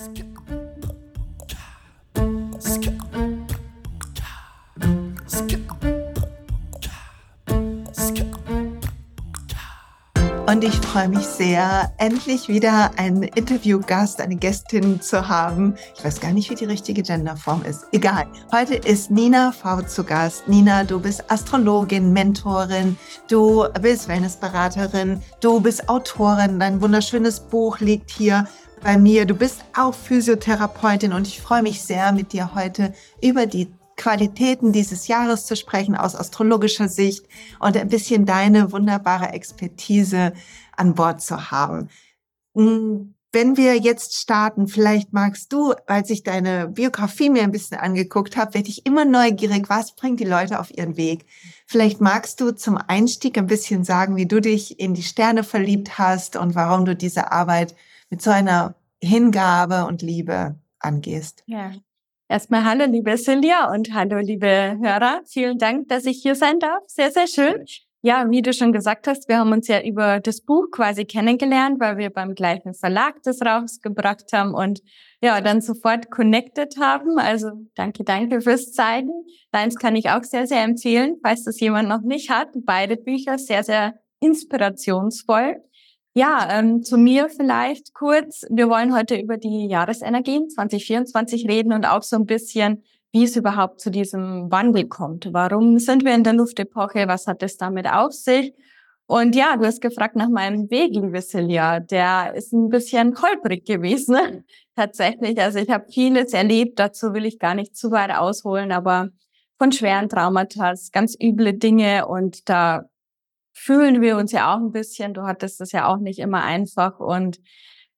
Und ich freue mich sehr, endlich wieder einen Interviewgast, eine Gästin zu haben. Ich weiß gar nicht, wie die richtige Genderform ist. Egal. Heute ist Nina V zu Gast. Nina, du bist Astrologin, Mentorin, du bist Wellnessberaterin, du bist Autorin. Dein wunderschönes Buch liegt hier bei mir. Du bist auch Physiotherapeutin und ich freue mich sehr, mit dir heute über die Qualitäten dieses Jahres zu sprechen aus astrologischer Sicht und ein bisschen deine wunderbare Expertise an Bord zu haben. Hm, wenn wir jetzt starten, vielleicht magst du, als ich deine Biografie mir ein bisschen angeguckt habe, werde ich immer neugierig, was bringt die Leute auf ihren Weg. Vielleicht magst du zum Einstieg ein bisschen sagen, wie du dich in die Sterne verliebt hast und warum du diese Arbeit mit so einer Hingabe und Liebe angehst. Ja, Erstmal hallo, liebe Silja und hallo, liebe Hörer. Vielen Dank, dass ich hier sein darf. Sehr, sehr schön. Ja, wie du schon gesagt hast, wir haben uns ja über das Buch quasi kennengelernt, weil wir beim gleichen Verlag das rausgebracht haben und ja, dann sofort connected haben. Also danke, danke fürs Zeigen. Deins kann ich auch sehr, sehr empfehlen, falls das jemand noch nicht hat. Beide Bücher sehr, sehr inspirationsvoll. Ja, ähm, zu mir vielleicht kurz. Wir wollen heute über die Jahresenergien 2024 reden und auch so ein bisschen, wie es überhaupt zu diesem Wandel kommt. Warum sind wir in der Luftepoche? Was hat es damit auf sich? Und ja, du hast gefragt nach meinem Weg, liebe Silja. Der ist ein bisschen holprig gewesen, tatsächlich. Also ich habe vieles erlebt, dazu will ich gar nicht zu weit ausholen, aber von schweren Traumata, ganz üble Dinge und da fühlen wir uns ja auch ein bisschen. Du hattest das ja auch nicht immer einfach und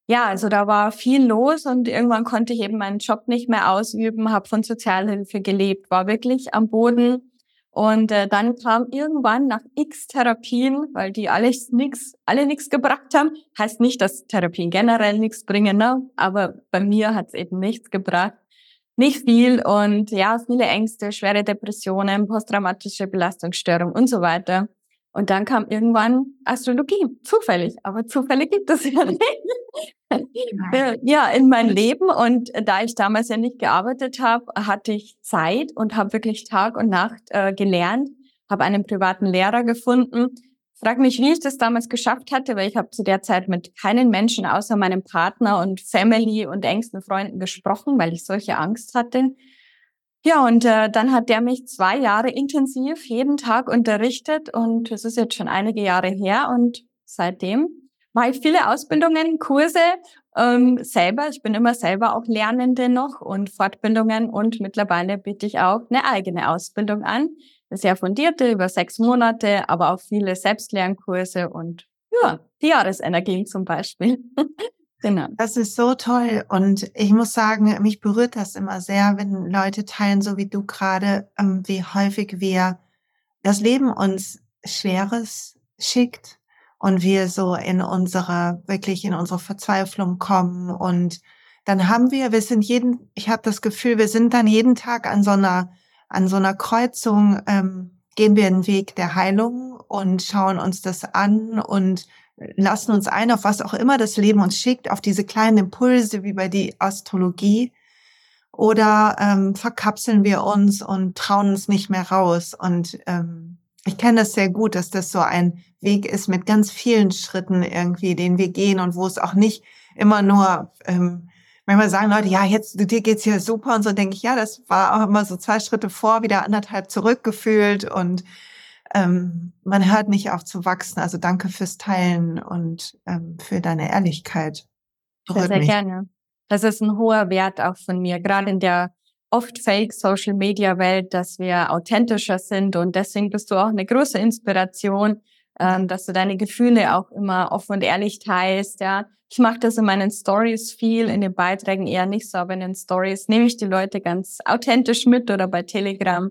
ja, also da war viel los und irgendwann konnte ich eben meinen Job nicht mehr ausüben, habe von Sozialhilfe gelebt, war wirklich am Boden. Und äh, dann kam irgendwann nach x Therapien, weil die alles nix, alle nichts gebracht haben. Heißt nicht, dass Therapien generell nichts bringen, ne? aber bei mir hat es eben nichts gebracht. Nicht viel und ja, viele Ängste, schwere Depressionen, posttraumatische Belastungsstörung und so weiter. Und dann kam irgendwann Astrologie, zufällig, aber zufällig gibt es ja nicht. ja, in mein Leben. Und da ich damals ja nicht gearbeitet habe, hatte ich Zeit und habe wirklich Tag und Nacht äh, gelernt, habe einen privaten Lehrer gefunden. Frag mich, wie ich das damals geschafft hatte, weil ich habe zu der Zeit mit keinen Menschen außer meinem Partner und Family und engsten Freunden gesprochen, weil ich solche Angst hatte. Ja, und äh, dann hat der mich zwei Jahre intensiv jeden Tag unterrichtet und es ist jetzt schon einige Jahre her und seitdem mache ich viele Ausbildungen, Kurse ähm, selber. Ich bin immer selber auch Lernende noch und Fortbildungen und mittlerweile biete ich auch eine eigene Ausbildung an. Eine sehr fundierte, über sechs Monate, aber auch viele Selbstlernkurse und ja, die Jahresenergien zum Beispiel. Genau. Das ist so toll. Und ich muss sagen, mich berührt das immer sehr, wenn Leute teilen, so wie du gerade, ähm, wie häufig wir das Leben uns Schweres schickt und wir so in unsere, wirklich in unsere Verzweiflung kommen. Und dann haben wir, wir sind jeden, ich habe das Gefühl, wir sind dann jeden Tag an so einer, an so einer Kreuzung, ähm, gehen wir den Weg der Heilung und schauen uns das an und lassen uns ein auf was auch immer das Leben uns schickt, auf diese kleinen Impulse wie bei die Astrologie, oder ähm, verkapseln wir uns und trauen uns nicht mehr raus. Und ähm, ich kenne das sehr gut, dass das so ein Weg ist mit ganz vielen Schritten irgendwie, den wir gehen und wo es auch nicht immer nur ähm, manchmal sagen Leute, ja, jetzt dir geht's hier super und so denke ich, ja, das war auch immer so zwei Schritte vor, wieder anderthalb zurückgefühlt und ähm, man hört nicht auf zu wachsen. Also danke fürs Teilen und ähm, für deine Ehrlichkeit. Berührt sehr, sehr gerne. Das ist ein hoher Wert auch von mir, gerade in der oft fake Social Media Welt, dass wir authentischer sind und deswegen bist du auch eine große Inspiration, ähm, dass du deine Gefühle auch immer offen und ehrlich teilst. Ja, ich mache das in meinen Stories viel, in den Beiträgen eher nicht so, aber in den Stories nehme ich die Leute ganz authentisch mit oder bei Telegram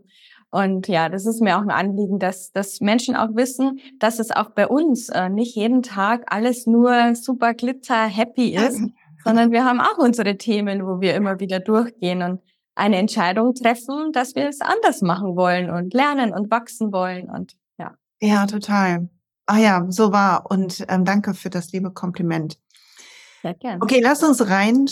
und ja, das ist mir auch ein Anliegen, dass, dass Menschen auch wissen, dass es auch bei uns äh, nicht jeden Tag alles nur super glitzer happy ist, sondern wir haben auch unsere Themen, wo wir immer wieder durchgehen und eine Entscheidung treffen, dass wir es anders machen wollen und lernen und wachsen wollen und ja. Ja, total. Ah ja, so war. Und ähm, danke für das liebe Kompliment. Sehr gerne. Okay, lass uns rein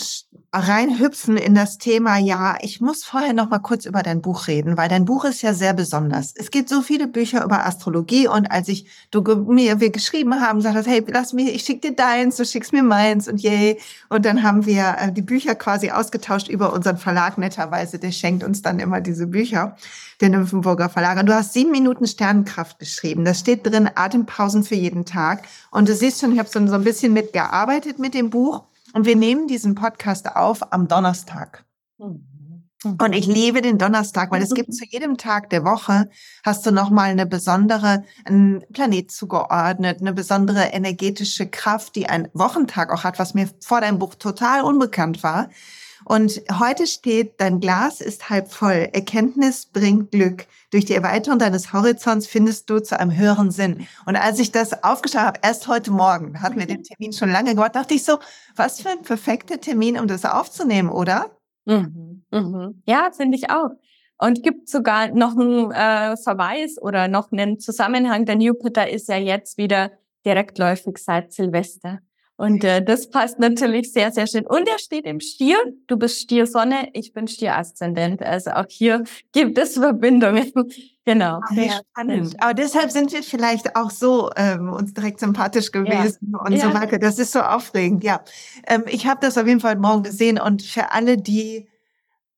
reinhüpfen in das Thema, ja, ich muss vorher noch mal kurz über dein Buch reden, weil dein Buch ist ja sehr besonders. Es gibt so viele Bücher über Astrologie und als ich du mir wir geschrieben haben, sagst hey, lass mich, ich schick dir deins, du schickst mir meins und yay. Und dann haben wir äh, die Bücher quasi ausgetauscht über unseren Verlag netterweise. Der schenkt uns dann immer diese Bücher, der Nymphenburger Verlag. Und du hast sieben Minuten Sternenkraft geschrieben. Da steht drin Atempausen für jeden Tag. Und du siehst schon, ich habe so ein bisschen mitgearbeitet mit dem Buch. Und wir nehmen diesen Podcast auf am Donnerstag. Mhm. Und ich liebe den Donnerstag, weil es gibt zu jedem Tag der Woche hast du nochmal eine besondere, einen Planet zugeordnet, eine besondere energetische Kraft, die ein Wochentag auch hat, was mir vor deinem Buch total unbekannt war. Und heute steht, dein Glas ist halb voll. Erkenntnis bringt Glück. Durch die Erweiterung deines Horizonts findest du zu einem höheren Sinn. Und als ich das aufgeschrieben habe, erst heute Morgen, hatten wir den Termin schon lange gemacht, dachte ich so, was für ein perfekter Termin, um das aufzunehmen, oder? Mhm. Mhm. Ja, finde ich auch. Und gibt sogar noch einen äh, Verweis oder noch einen Zusammenhang. Der Jupiter ist ja jetzt wieder direktläufig seit Silvester. Und äh, das passt natürlich sehr, sehr schön. Und er steht im Stier. Du bist Stier Sonne, ich bin Stier Aszendent. Also auch hier gibt es Verbindungen. genau. Ach, ja, spannend. Aber deshalb sind wir vielleicht auch so ähm, uns direkt sympathisch gewesen ja. und ja. so weiter. Das ist so aufregend. Ja, ähm, ich habe das auf jeden Fall morgen gesehen. Und für alle, die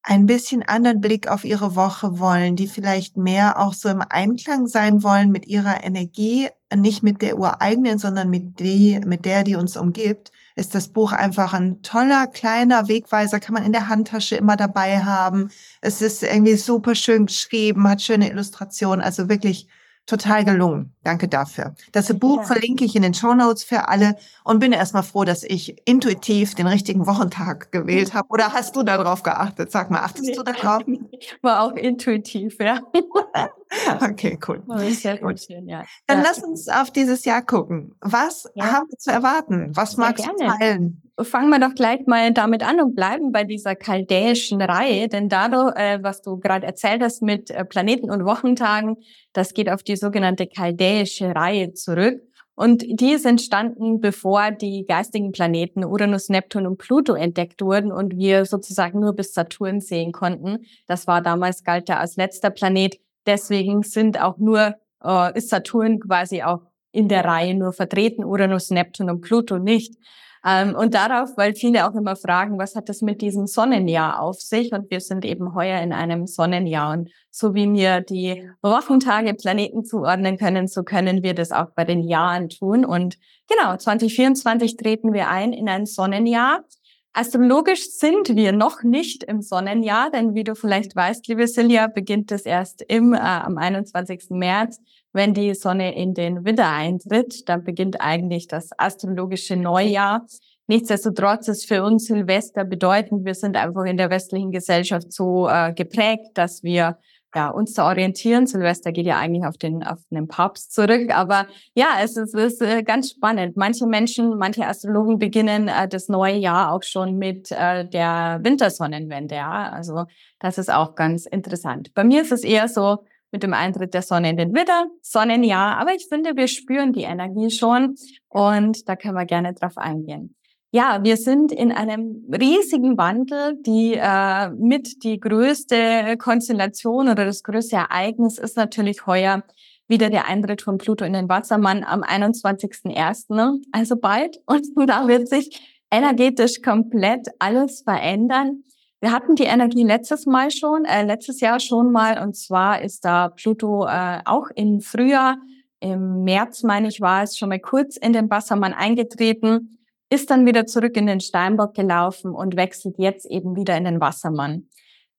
ein bisschen anderen Blick auf ihre Woche wollen, die vielleicht mehr auch so im Einklang sein wollen mit ihrer Energie, nicht mit der ureigenen, sondern mit die, mit der, die uns umgibt, ist das Buch einfach ein toller, kleiner Wegweiser, kann man in der Handtasche immer dabei haben. Es ist irgendwie super schön geschrieben, hat schöne Illustrationen, also wirklich total gelungen. Danke dafür. Das Buch ja. verlinke ich in den Show Notes für alle und bin erstmal froh, dass ich intuitiv den richtigen Wochentag gewählt habe. Oder hast du darauf geachtet? Sag mal, achtest nee. du darauf? War auch intuitiv, ja. okay, cool. Sehr gut. Schön, ja. Dann ja. lass uns auf dieses Jahr gucken. Was haben wir zu erwarten? Was magst du teilen? Fangen wir doch gleich mal damit an und bleiben bei dieser chaldäischen Reihe, denn dadurch, äh, was du gerade erzählt hast mit äh, Planeten und Wochentagen, das geht auf die sogenannte chaldäische Reihe zurück. Und die ist entstanden, bevor die geistigen Planeten Uranus, Neptun und Pluto entdeckt wurden und wir sozusagen nur bis Saturn sehen konnten. Das war damals galt er als letzter Planet. Deswegen sind auch nur, äh, ist Saturn quasi auch in der Reihe nur vertreten, Uranus, Neptun und Pluto nicht. Ähm, und darauf, weil viele auch immer fragen, was hat das mit diesem Sonnenjahr auf sich? Und wir sind eben heuer in einem Sonnenjahr. Und so wie wir die Wochentage Planeten zuordnen können, so können wir das auch bei den Jahren tun. Und genau, 2024 treten wir ein in ein Sonnenjahr. Astrologisch sind wir noch nicht im Sonnenjahr, denn wie du vielleicht weißt, liebe Silja, beginnt es erst im, äh, am 21. März wenn die Sonne in den Widder eintritt, dann beginnt eigentlich das astrologische Neujahr. Nichtsdestotrotz ist für uns Silvester bedeutend, wir sind einfach in der westlichen Gesellschaft so äh, geprägt, dass wir ja, uns zu orientieren. Silvester geht ja eigentlich auf den, auf den Papst zurück. Aber ja, es ist, es ist äh, ganz spannend. Manche Menschen, manche Astrologen beginnen äh, das neue Jahr auch schon mit äh, der Wintersonnenwende. Ja, also das ist auch ganz interessant. Bei mir ist es eher so, mit dem Eintritt der Sonne in den Widder, Sonnenjahr. Aber ich finde, wir spüren die Energie schon und da können wir gerne drauf eingehen. Ja, wir sind in einem riesigen Wandel. Die äh, mit die größte Konstellation oder das größte Ereignis ist natürlich heuer wieder der Eintritt von Pluto in den Wassermann am 21.01., ne? also bald. Und da wird sich energetisch komplett alles verändern. Wir hatten die Energie letztes Mal schon, äh, letztes Jahr schon mal, und zwar ist da Pluto äh, auch im Frühjahr, im März meine ich, war es schon mal kurz in den Wassermann eingetreten, ist dann wieder zurück in den Steinbock gelaufen und wechselt jetzt eben wieder in den Wassermann.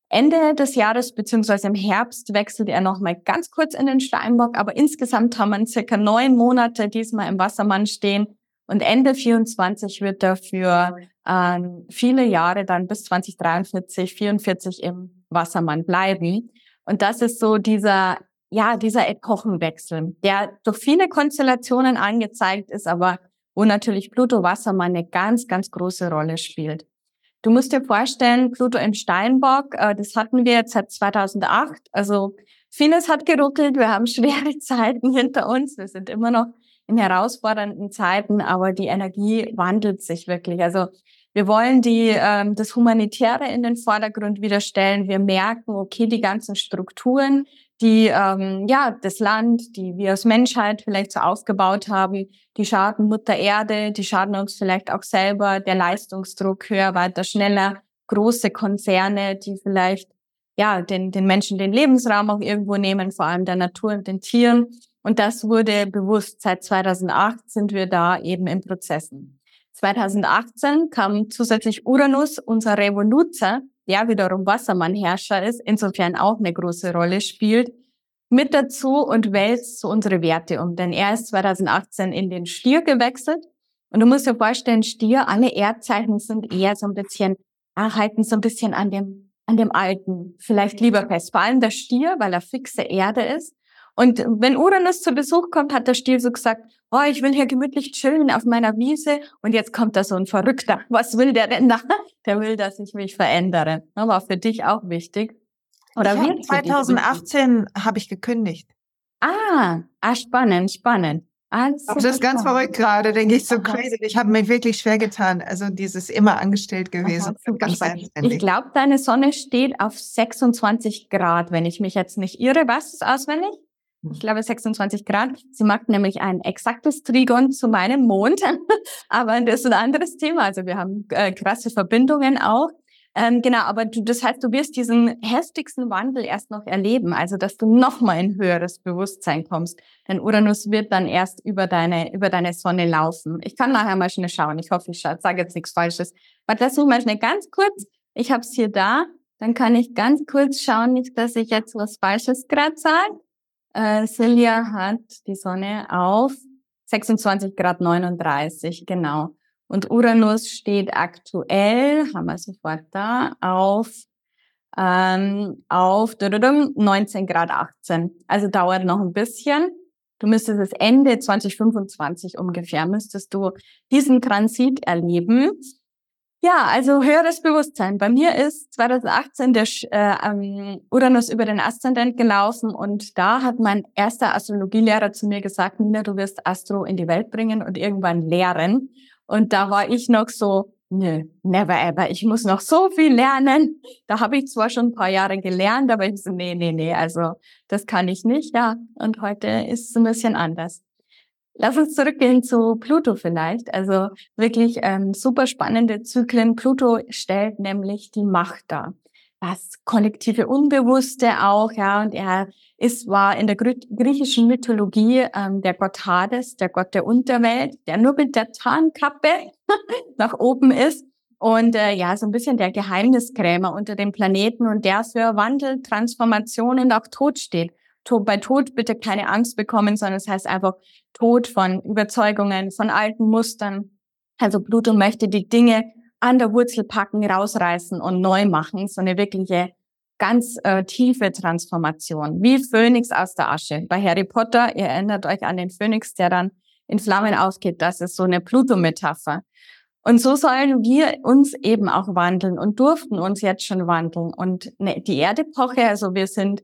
Ende des Jahres beziehungsweise im Herbst wechselt er nochmal ganz kurz in den Steinbock, aber insgesamt haben wir circa neun Monate diesmal im Wassermann stehen und Ende 24 wird er für ähm, viele Jahre dann bis 2043, 44 im Wassermann bleiben. Und das ist so dieser, ja, dieser Epochenwechsel, der durch viele Konstellationen angezeigt ist, aber wo natürlich Pluto Wassermann eine ganz, ganz große Rolle spielt. Du musst dir vorstellen, Pluto im Steinbock, äh, das hatten wir jetzt seit 2008. Also vieles hat geruckelt, wir haben schwere Zeiten hinter uns, wir sind immer noch in herausfordernden Zeiten, aber die Energie wandelt sich wirklich. Also Wir wollen die, ähm, das Humanitäre in den Vordergrund wieder stellen. Wir merken, okay, die ganzen Strukturen, die ähm, ja das Land, die wir als Menschheit vielleicht so aufgebaut haben, die schaden Mutter Erde, die schaden uns vielleicht auch selber, der Leistungsdruck höher, weiter, schneller, große Konzerne, die vielleicht ja den, den Menschen den Lebensraum auch irgendwo nehmen, vor allem der Natur und den Tieren. Und das wurde bewusst. Seit 2008 sind wir da eben in Prozessen. 2018 kam zusätzlich Uranus, unser Revoluzer, der wiederum Wassermannherrscher ist, insofern auch eine große Rolle spielt, mit dazu und wälzt so unsere Werte um. Denn er ist 2018 in den Stier gewechselt. Und du musst dir vorstellen, Stier, alle Erdzeichen sind eher so ein bisschen, halten so ein bisschen an dem, an dem Alten, vielleicht lieber fest. Vor allem der Stier, weil er fixe Erde ist. Und wenn Uranus zu Besuch kommt, hat der Stier so gesagt, oh, ich will hier gemütlich chillen auf meiner Wiese und jetzt kommt da so ein Verrückter. Was will der denn da? Der will, dass ich mich verändere. War für dich auch wichtig. Oder wie? 2018 habe ich gekündigt. Ah, ah, spannend, spannend. Also, das ist ganz verrückt gerade, denke ich, so crazy. Ich habe mir wirklich schwer getan. Also dieses immer angestellt gewesen. Ganz ich, ich glaube, deine Sonne steht auf 26 Grad, wenn ich mich jetzt nicht irre. Was ist auswendig? Ich glaube 26 Grad. Sie macht nämlich ein exaktes Trigon zu meinem Mond, aber das ist ein anderes Thema. Also wir haben äh, krasse Verbindungen auch. Ähm, genau, aber du, das heißt, du wirst diesen heftigsten Wandel erst noch erleben, also dass du noch mal in höheres Bewusstsein kommst. Denn Uranus wird dann erst über deine über deine Sonne laufen. Ich kann nachher mal schnell schauen. Ich hoffe, ich sage jetzt nichts Falsches. Aber das mal schnell ganz kurz. Ich habe es hier da. Dann kann ich ganz kurz schauen, nicht, dass ich jetzt was Falsches gerade sage. Äh, Silja hat die Sonne auf 26 Grad 39, genau. Und Uranus steht aktuell, haben wir sofort da, auf, ähm, auf 19 Grad 18. Also dauert noch ein bisschen. Du müsstest es Ende 2025 ungefähr, müsstest du diesen Transit erleben. Ja, also höheres Bewusstsein. Bei mir ist 2018 der äh, Uranus über den Aszendent gelaufen und da hat mein erster Astrologielehrer zu mir gesagt, Nina, du wirst Astro in die Welt bringen und irgendwann lehren. Und da war ich noch so, nö, never ever, ich muss noch so viel lernen. Da habe ich zwar schon ein paar Jahre gelernt, aber ich so, nee, nee, nee, also das kann ich nicht, ja. Und heute ist es ein bisschen anders. Lass uns zurückgehen zu Pluto vielleicht. Also wirklich ähm, super spannende Zyklen. Pluto stellt nämlich die Macht dar. Das kollektive Unbewusste auch, ja. Und er ist, war in der griechischen Mythologie ähm, der Gott Hades, der Gott der Unterwelt, der nur mit der Tarnkappe nach oben ist. Und äh, ja, so ein bisschen der Geheimniskrämer unter den Planeten und der für Wandel, Transformation und auch Tod steht. Bei Tod bitte keine Angst bekommen, sondern es das heißt einfach Tod von Überzeugungen, von alten Mustern. Also Pluto möchte die Dinge an der Wurzel packen, rausreißen und neu machen. So eine wirkliche ganz äh, tiefe Transformation, wie Phönix aus der Asche. Bei Harry Potter, ihr erinnert euch an den Phönix, der dann in Flammen ausgeht, das ist so eine Pluto-Metapher. Und so sollen wir uns eben auch wandeln und durften uns jetzt schon wandeln. Und ne, die Erdepoche, also wir sind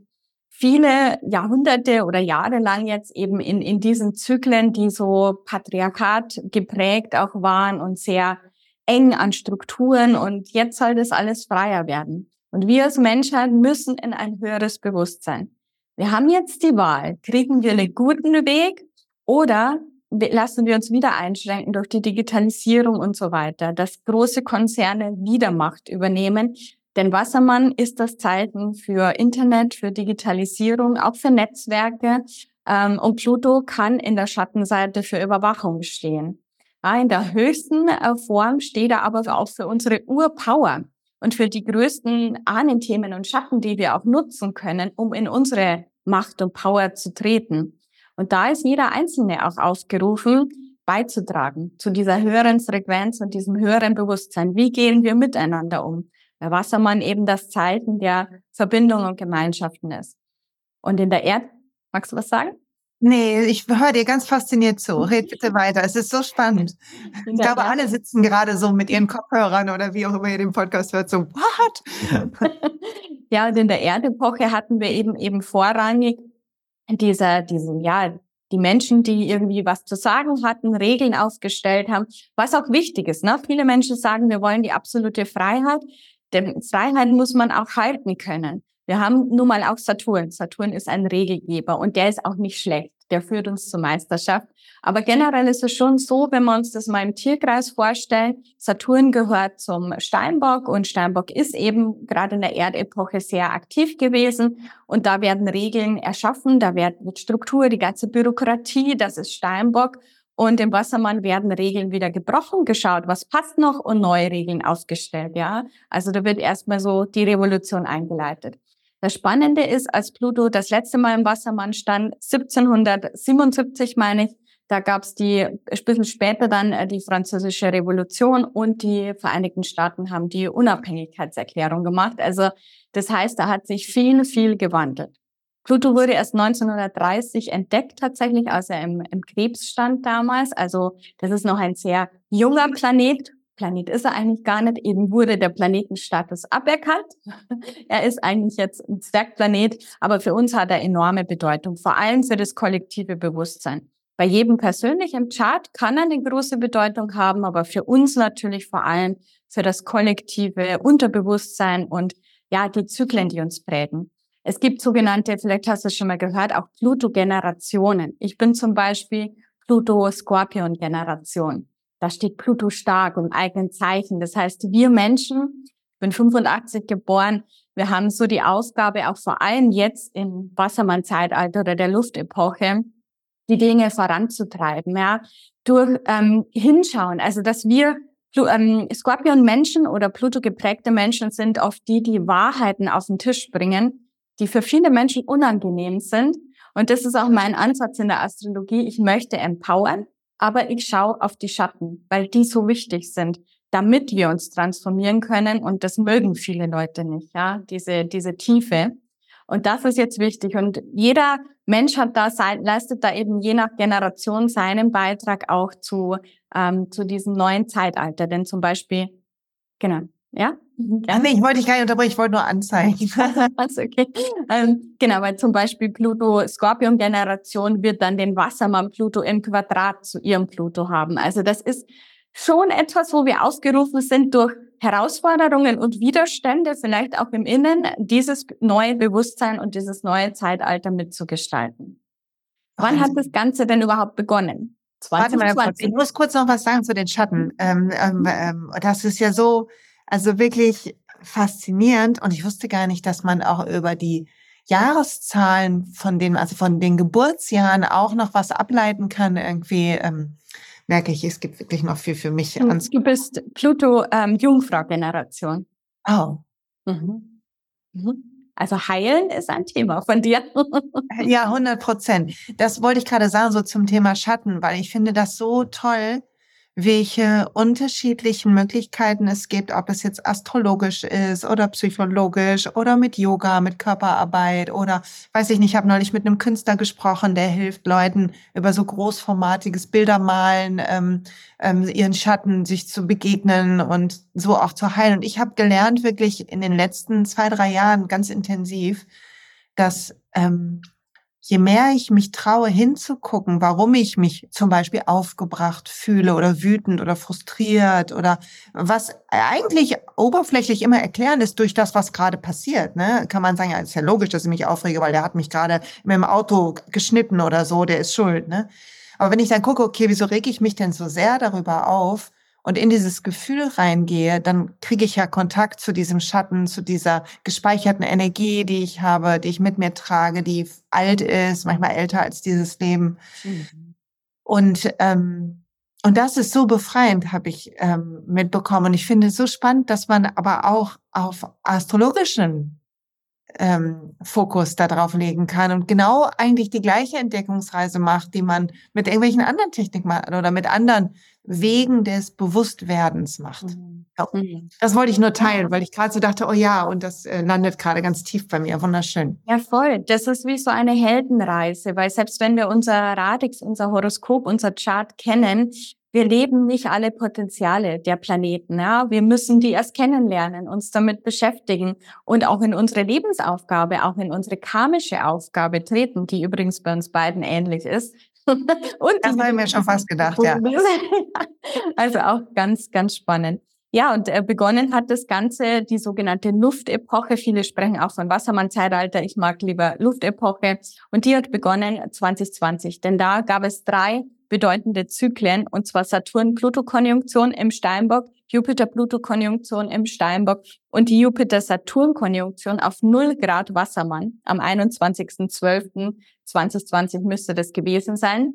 viele Jahrhunderte oder Jahre lang jetzt eben in, in diesen Zyklen, die so Patriarchat geprägt auch waren und sehr eng an Strukturen und jetzt soll das alles freier werden. Und wir als Menschheit müssen in ein höheres Bewusstsein. Wir haben jetzt die Wahl, kriegen wir einen guten Weg oder lassen wir uns wieder einschränken durch die Digitalisierung und so weiter, dass große Konzerne wieder Macht übernehmen, denn Wassermann ist das Zeichen für Internet, für Digitalisierung, auch für Netzwerke. Ähm, und Pluto kann in der Schattenseite für Überwachung stehen. in der höchsten äh, Form steht er aber auch für unsere Urpower und für die größten Ahnenthemen und Schatten, die wir auch nutzen können, um in unsere Macht und Power zu treten. Und da ist jeder Einzelne auch aufgerufen, beizutragen zu dieser höheren Frequenz und diesem höheren Bewusstsein. Wie gehen wir miteinander um? Weil Wassermann eben das Zeichen der Verbindung und Gemeinschaften ist. Und in der Erd, magst du was sagen? Nee, ich höre dir ganz fasziniert zu. Red bitte weiter. Es ist so spannend. Ich glaube, alle sitzen gerade so mit ihren Kopfhörern oder wie auch immer ihr den Podcast hört, so, what? ja, und in der Erdepoche hatten wir eben eben vorrangig dieser, diesen, ja, die Menschen, die irgendwie was zu sagen hatten, Regeln aufgestellt haben, was auch wichtig ist. Ne? Viele Menschen sagen, wir wollen die absolute Freiheit. Denn Freiheit muss man auch halten können. Wir haben nun mal auch Saturn. Saturn ist ein Regelgeber und der ist auch nicht schlecht. Der führt uns zur Meisterschaft. Aber generell ist es schon so, wenn wir uns das mal im Tierkreis vorstellen, Saturn gehört zum Steinbock und Steinbock ist eben gerade in der Erdepoche sehr aktiv gewesen und da werden Regeln erschaffen, da wird Struktur, die ganze Bürokratie, das ist Steinbock und im Wassermann werden Regeln wieder gebrochen, geschaut, was passt noch und neue Regeln aufgestellt, ja. Also da wird erstmal so die Revolution eingeleitet. Das Spannende ist, als Pluto das letzte Mal im Wassermann stand, 1777 meine ich, da gab es die, ein bisschen später dann äh, die Französische Revolution und die Vereinigten Staaten haben die Unabhängigkeitserklärung gemacht. Also das heißt, da hat sich viel, viel gewandelt. Pluto wurde erst 1930 entdeckt tatsächlich, als er im, im Krebs stand damals. Also das ist noch ein sehr junger Planet, Planet ist er eigentlich gar nicht. Eben wurde der Planetenstatus aberkannt. er ist eigentlich jetzt ein Zwergplanet, aber für uns hat er enorme Bedeutung, vor allem für das kollektive Bewusstsein. Bei jedem persönlich im Chart kann er eine große Bedeutung haben, aber für uns natürlich vor allem für das kollektive Unterbewusstsein und ja, die Zyklen, die uns prägen. Es gibt sogenannte, vielleicht hast du es schon mal gehört, auch Pluto-Generationen. Ich bin zum Beispiel Pluto-Skorpion-Generation. Da steht Pluto stark im eigenen Zeichen. Das heißt, wir Menschen, ich bin 85 geboren, wir haben so die Ausgabe, auch vor allem jetzt im Wassermann-Zeitalter oder der Luftepoche, die Dinge voranzutreiben, ja, durch ähm, Hinschauen. Also, dass wir ähm, Skorpion-Menschen oder Pluto geprägte Menschen sind oft die, die Wahrheiten auf den Tisch bringen, die für viele Menschen unangenehm sind. Und das ist auch mein Ansatz in der Astrologie. Ich möchte empowern, aber ich schaue auf die Schatten, weil die so wichtig sind, damit wir uns transformieren können. Und das mögen viele Leute nicht, ja, diese, diese Tiefe. Und das ist jetzt wichtig. Und jeder Mensch hat da sein, leistet da eben je nach Generation seinen Beitrag auch zu, ähm, zu diesem neuen Zeitalter. Denn zum Beispiel, genau, ja? Mhm, ja. Nee, ich wollte dich gar nicht unterbrechen, ich wollte nur anzeigen. also okay. Ähm, genau, weil zum Beispiel Pluto-Skorpion-Generation wird dann den Wassermann Pluto im Quadrat zu ihrem Pluto haben. Also das ist schon etwas, wo wir ausgerufen sind durch Herausforderungen und Widerstände, vielleicht auch im Innen, dieses neue Bewusstsein und dieses neue Zeitalter mitzugestalten. Wann hat das Ganze denn überhaupt begonnen? 2020. Warte mal, ich muss kurz noch was sagen zu den Schatten. Ähm, ähm, ähm, das ist ja so, also wirklich faszinierend und ich wusste gar nicht, dass man auch über die Jahreszahlen von den, also von den Geburtsjahren auch noch was ableiten kann. Irgendwie ähm, merke ich, es gibt wirklich noch viel für mich. Du, du bist Pluto-Jungfrau-Generation. Ähm, oh. Mhm. Mhm. Also heilen ist ein Thema von dir. ja, 100 Prozent. Das wollte ich gerade sagen, so zum Thema Schatten, weil ich finde das so toll, welche unterschiedlichen Möglichkeiten es gibt, ob es jetzt astrologisch ist oder psychologisch oder mit Yoga, mit Körperarbeit oder weiß ich nicht, ich habe neulich mit einem Künstler gesprochen, der hilft Leuten über so großformatiges Bildermalen, ähm, ähm, ihren Schatten sich zu begegnen und so auch zu heilen. Und ich habe gelernt, wirklich in den letzten zwei, drei Jahren ganz intensiv, dass ähm, je mehr ich mich traue hinzugucken, warum ich mich zum Beispiel aufgebracht fühle oder wütend oder frustriert oder was eigentlich oberflächlich immer erklären ist durch das, was gerade passiert, ne, kann man sagen, ja, ist ja logisch, dass ich mich aufrege, weil der hat mich gerade mit dem Auto geschnitten oder so, der ist schuld, ne. Aber wenn ich dann gucke, okay, wieso rege ich mich denn so sehr darüber auf? Und in dieses Gefühl reingehe, dann kriege ich ja Kontakt zu diesem Schatten, zu dieser gespeicherten Energie, die ich habe, die ich mit mir trage, die alt ist, manchmal älter als dieses Leben. Mhm. Und ähm, und das ist so befreiend, habe ich ähm, mitbekommen. Und ich finde es so spannend, dass man aber auch auf astrologischen ähm, Fokus darauf legen kann und genau eigentlich die gleiche Entdeckungsreise macht, die man mit irgendwelchen anderen Techniken oder mit anderen Wegen des Bewusstwerdens macht. Mhm. mhm. Das wollte ich nur teilen, weil ich gerade so dachte, oh ja, und das äh, landet gerade ganz tief bei mir. Wunderschön. Ja, voll. Das ist wie so eine Heldenreise, weil selbst wenn wir unser Radix, unser Horoskop, unser Chart kennen, wir leben nicht alle Potenziale der Planeten. Ja? Wir müssen die erst kennenlernen, uns damit beschäftigen und auch in unsere Lebensaufgabe, auch in unsere karmische Aufgabe treten, die übrigens bei uns beiden ähnlich ist, und das habe ich mir schon fast gedacht, ja. Also auch ganz, ganz spannend. Ja, und äh, begonnen hat das Ganze die sogenannte Luftepoche. Viele sprechen auch von Wassermann-Zeitalter. Ich mag lieber Luftepoche. Und die hat begonnen 2020. Denn da gab es drei bedeutende Zyklen, und zwar Saturn-Pluto-Konjunktion im Steinbock, Jupiter-Pluto-Konjunktion im Steinbock und die Jupiter-Saturn-Konjunktion auf 0 Grad Wassermann am 21.12.2020 müsste das gewesen sein.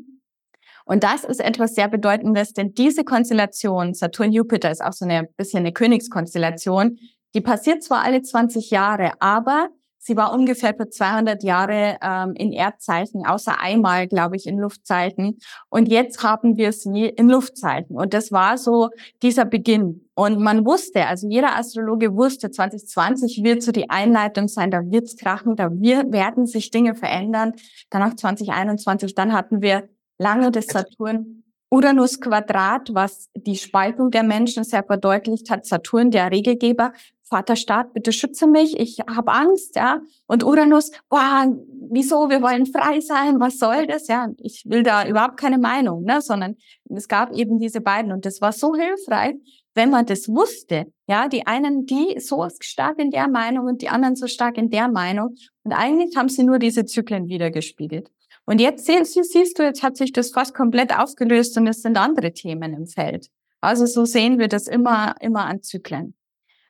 Und das ist etwas sehr Bedeutendes, denn diese Konstellation, Saturn-Jupiter ist auch so eine bisschen eine Königskonstellation, die passiert zwar alle 20 Jahre, aber sie war ungefähr für 200 Jahre ähm, in Erdzeichen, außer einmal, glaube ich, in Luftzeichen. Und jetzt haben wir sie in Luftzeichen. Und das war so dieser Beginn. Und man wusste, also jeder Astrologe wusste, 2020 wird so die Einleitung sein, da wird's krachen, da wir, werden sich Dinge verändern. Danach 2021, dann hatten wir lange des Saturn Uranus Quadrat, was die Spaltung der Menschen sehr verdeutlicht hat. Saturn, der Regelgeber, Vaterstaat, bitte schütze mich, ich habe Angst, ja. Und Uranus, boah, wieso, wir wollen frei sein, was soll das, ja. Ich will da überhaupt keine Meinung, ne, sondern es gab eben diese beiden und das war so hilfreich, wenn man das wusste, ja, die einen, die so stark in der Meinung und die anderen so stark in der Meinung und eigentlich haben sie nur diese Zyklen wiedergespiegelt. Und jetzt siehst du, jetzt hat sich das fast komplett aufgelöst und es sind andere Themen im Feld. Also so sehen wir das immer, immer an Zyklen.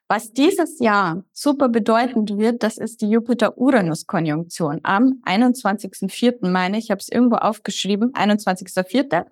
Was dieses Jahr super bedeutend wird, das ist die Jupiter-Uranus-Konjunktion am 21.04. meine ich, habe es irgendwo aufgeschrieben, 21.04.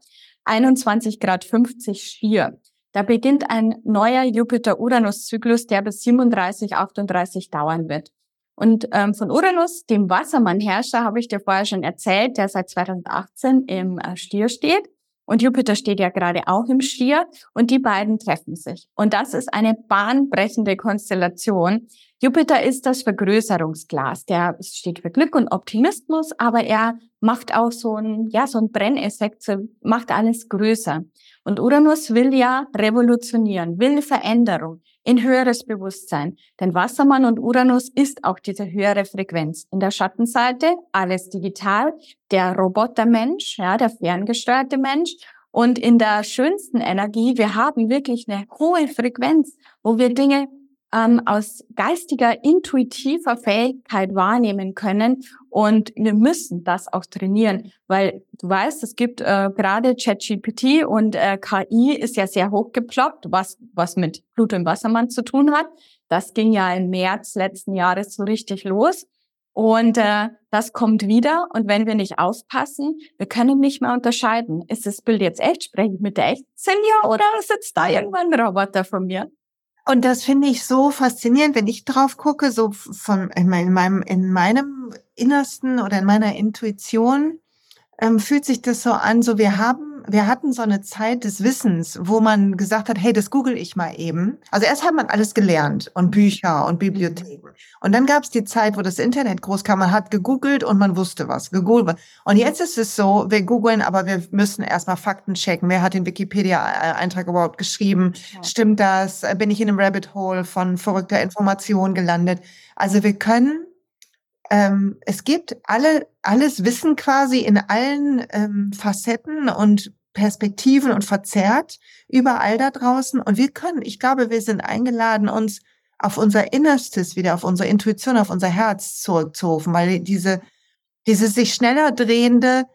21 Grad 50 Stier. Da beginnt ein neuer Jupiter-Uranus-Zyklus, der bis 37, 38 dauern wird. Und ähm, von Uranus, dem Wassermann-Herrscher, habe ich dir vorher schon erzählt, der seit 2018 im äh, Stier steht. Und Jupiter steht ja gerade auch im Stier und die beiden treffen sich. Und das ist eine bahnbrechende Konstellation. Jupiter ist das Vergrößerungsglas. Der steht für Glück und Optimismus, aber er macht auch so ein, ja, so ein Brenneffekt, macht alles größer. Und Uranus will ja revolutionieren, will Veränderung in höheres Bewusstsein. Denn Wassermann und Uranus ist auch diese höhere Frequenz. In der Schattenseite alles digital, der Robotermensch, ja, der ferngesteuerte Mensch. Und in der schönsten Energie, wir haben wirklich eine hohe Frequenz, wo wir Dinge ähm, aus geistiger, intuitiver Fähigkeit wahrnehmen können. Und wir müssen das auch trainieren, weil du weißt, es gibt äh, gerade ChatGPT und äh, KI ist ja sehr hochgeploppt, was, was mit Pluto im Wassermann zu tun hat. Das ging ja im März letzten Jahres so richtig los. Und äh, das kommt wieder. Und wenn wir nicht aufpassen, wir können nicht mehr unterscheiden. Ist das Bild jetzt echt? Spreche ich mit der echten Silja oder sitzt da irgendwann ein Roboter von mir? Und das finde ich so faszinierend, wenn ich drauf gucke, so von in meinem, in meinem Innersten oder in meiner Intuition ähm, fühlt sich das so an, so wir haben wir hatten so eine Zeit des Wissens, wo man gesagt hat, hey, das google ich mal eben. Also erst hat man alles gelernt und Bücher und Bibliotheken. Und dann gab es die Zeit, wo das Internet groß kam. Man hat gegoogelt und man wusste was. Gegoogelt. Und jetzt ist es so, wir googeln, aber wir müssen erstmal Fakten checken. Wer hat den Wikipedia-Eintrag überhaupt geschrieben? Ja. Stimmt das? Bin ich in einem Rabbit Hole von verrückter Information gelandet? Also wir können ähm, es gibt alle, alles Wissen quasi in allen ähm, Facetten und Perspektiven und verzerrt überall da draußen. Und wir können, ich glaube, wir sind eingeladen, uns auf unser Innerstes wieder, auf unsere Intuition, auf unser Herz zurückzurufen, weil diese, diese sich schneller drehende,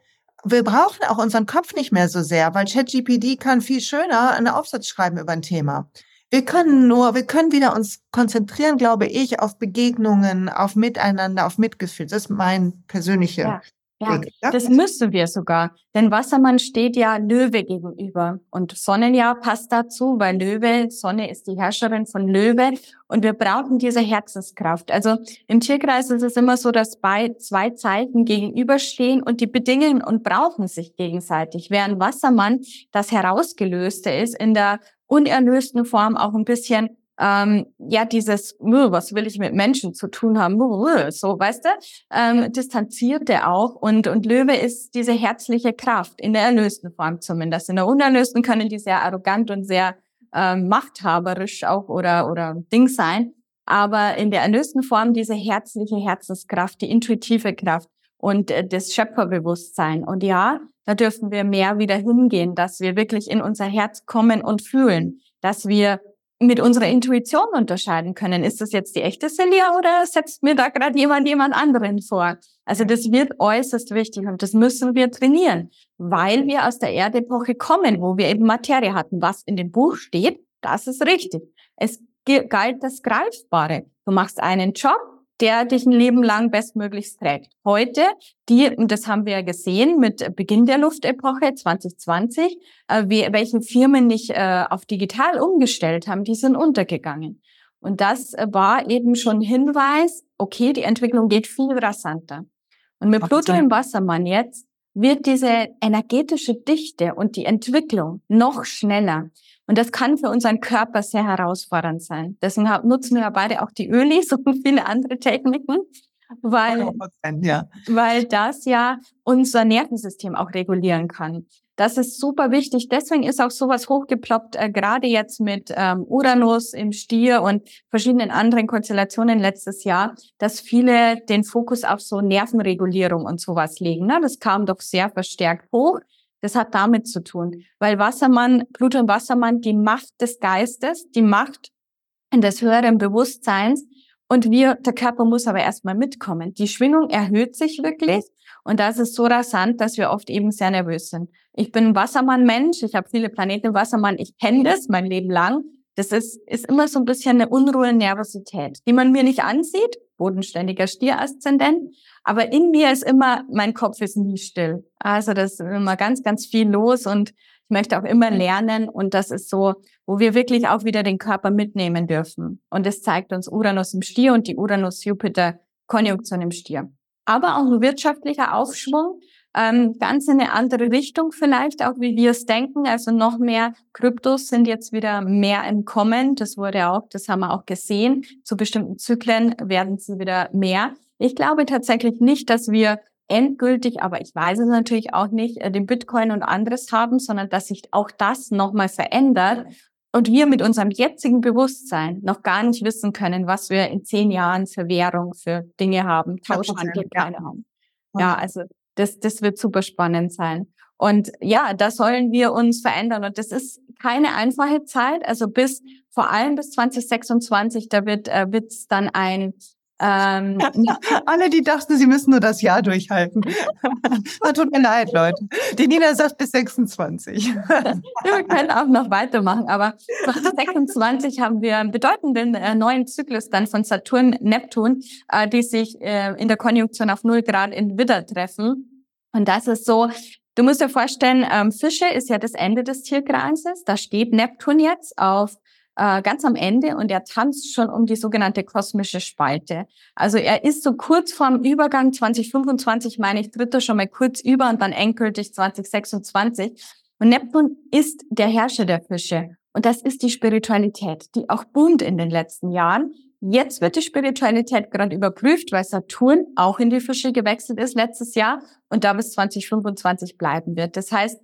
wir brauchen auch unseren Kopf nicht mehr so sehr, weil ChatGPT kann viel schöner einen Aufsatz schreiben über ein Thema. Wir können nur, wir können wieder uns konzentrieren, glaube ich, auf Begegnungen, auf Miteinander, auf Mitgefühl. Das ist mein persönlicher. Ja. Ja, das müssen wir sogar. Denn Wassermann steht ja Löwe gegenüber. Und Sonnenjahr passt dazu, weil Löwe, Sonne ist die Herrscherin von Löwe. Und wir brauchen diese Herzenskraft. Also im Tierkreis ist es immer so, dass bei zwei Zeichen gegenüberstehen und die bedingen und brauchen sich gegenseitig. Während Wassermann das Herausgelöste ist in der unerlösten Form auch ein bisschen ähm, ja dieses was will ich mit Menschen zu tun haben? So weißt du? Ähm, distanziert er auch und und Löwe ist diese herzliche Kraft in der erlösten Form zumindest. In der unerlösten können die sehr arrogant und sehr ähm, machthaberisch auch oder oder Ding sein. Aber in der erlösten Form diese herzliche Herzenskraft die intuitive Kraft und äh, das Schöpferbewusstsein. Und ja, da dürfen wir mehr wieder hingehen, dass wir wirklich in unser Herz kommen und fühlen, dass wir mit unserer Intuition unterscheiden können. Ist das jetzt die echte Celia oder setzt mir da gerade jemand jemand anderen vor? Also das wird äußerst wichtig und das müssen wir trainieren, weil wir aus der Erdepoche kommen, wo wir eben Materie hatten. Was in dem Buch steht, das ist richtig. Es galt das Greifbare. Du machst einen Job, der dich ein Leben lang bestmöglichst trägt. Heute, die, und das haben wir ja gesehen mit Beginn der Luftepoche 2020, äh, wie, welche Firmen nicht äh, auf digital umgestellt haben, die sind untergegangen. Und das war eben schon Hinweis, okay, die Entwicklung geht viel rasanter. Und mit Pluto im Wassermann jetzt wird diese energetische Dichte und die Entwicklung noch schneller. Und das kann für unseren Körper sehr herausfordernd sein. Deswegen nutzen wir beide auch die Ölis und viele andere Techniken, weil, ja. weil das ja unser Nervensystem auch regulieren kann. Das ist super wichtig. Deswegen ist auch sowas hochgeploppt, äh, gerade jetzt mit ähm, Uranus im Stier und verschiedenen anderen Konstellationen letztes Jahr, dass viele den Fokus auf so Nervenregulierung und sowas legen. Ne? Das kam doch sehr verstärkt hoch. Das hat damit zu tun, weil Wassermann, Pluto und Wassermann, die Macht des Geistes, die Macht des höheren Bewusstseins und wir, der Körper muss aber erstmal mitkommen. Die Schwingung erhöht sich wirklich und das ist so rasant, dass wir oft eben sehr nervös sind. Ich bin Wassermann-Mensch, ich habe viele Planeten Wassermann, ich kenne das mein Leben lang. Das ist, ist immer so ein bisschen eine Unruhe, Nervosität, die man mir nicht ansieht, bodenständiger Stieraszendent, aber in mir ist immer, mein Kopf ist nie still. Also das ist immer ganz, ganz viel los und ich möchte auch immer lernen und das ist so, wo wir wirklich auch wieder den Körper mitnehmen dürfen. Und das zeigt uns Uranus im Stier und die Uranus-Jupiter-Konjunktion im Stier. Aber auch ein wirtschaftlicher Aufschwung, ähm, ganz in eine andere Richtung vielleicht, auch wie wir es denken. Also noch mehr Kryptos sind jetzt wieder mehr im Kommen. Das wurde auch, das haben wir auch gesehen. Zu bestimmten Zyklen werden sie wieder mehr. Ich glaube tatsächlich nicht, dass wir endgültig, aber ich weiß es natürlich auch nicht, äh, den Bitcoin und anderes haben, sondern dass sich auch das nochmal verändert und wir mit unserem jetzigen Bewusstsein noch gar nicht wissen können, was wir in zehn Jahren für Währung, für Dinge haben, Tauschhandel, keine Ahnung. Ja, also das, das wird super spannend sein. Und ja, da sollen wir uns verändern. Und das ist keine einfache Zeit. Also bis vor allem bis 2026, da wird äh, wird's dann ein ähm, Alle, die dachten, sie müssen nur das Jahr durchhalten. Tut mir leid, Leute. Die Nina sagt bis 26. wir können auch noch weitermachen, aber 2026 haben wir einen bedeutenden äh, neuen Zyklus dann von Saturn, Neptun, äh, die sich äh, in der Konjunktion auf 0 Grad in Widder treffen. Und das ist so, du musst dir vorstellen, ähm, Fische ist ja das Ende des Tierkreises. Da steht Neptun jetzt auf äh, ganz am Ende und er tanzt schon um die sogenannte kosmische Spalte. Also er ist so kurz vorm Übergang 2025, meine ich, tritt er schon mal kurz über und dann endgültig 2026. Und Neptun ist der Herrscher der Fische. Und das ist die Spiritualität, die auch boomt in den letzten Jahren. Jetzt wird die Spiritualität gerade überprüft, weil Saturn auch in die Fische gewechselt ist letztes Jahr und da bis 2025 bleiben wird. Das heißt,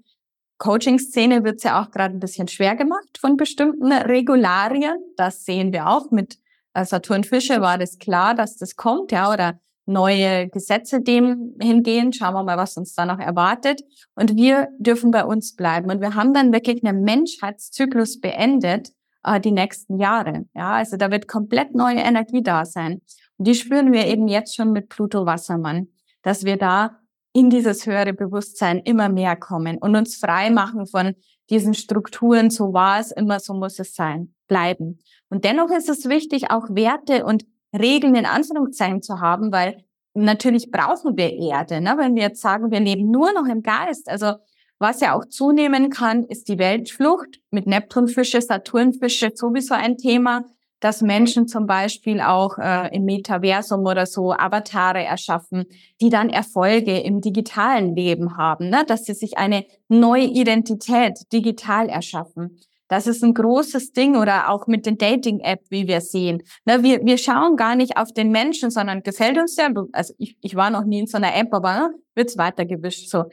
Coaching-Szene wird es ja auch gerade ein bisschen schwer gemacht von bestimmten Regularien. Das sehen wir auch. Mit äh, Saturn Fische war das klar, dass das kommt, ja, oder neue Gesetze dem hingehen. Schauen wir mal, was uns da noch erwartet. Und wir dürfen bei uns bleiben. Und wir haben dann wirklich einen Menschheitszyklus beendet, äh, die nächsten Jahre. Ja, also da wird komplett neue Energie da sein. Und die spüren wir eben jetzt schon mit Pluto Wassermann, dass wir da in dieses höhere Bewusstsein immer mehr kommen und uns frei machen von diesen Strukturen, so war es immer, so muss es sein, bleiben. Und dennoch ist es wichtig, auch Werte und Regeln in Anführungszeichen zu haben, weil natürlich brauchen wir Erde. Ne? Wenn wir jetzt sagen, wir leben nur noch im Geist, also was ja auch zunehmen kann, ist die Weltflucht mit Neptunfische, Saturnfische sowieso ein Thema dass Menschen zum Beispiel auch äh, im Metaversum oder so Avatare erschaffen, die dann Erfolge im digitalen Leben haben, ne? dass sie sich eine neue Identität digital erschaffen. Das ist ein großes Ding oder auch mit den Dating-App, wie wir sehen. Ne, wir, wir schauen gar nicht auf den Menschen, sondern gefällt uns der. Also ich, ich war noch nie in so einer App, aber ne, wird's weitergewischt. So,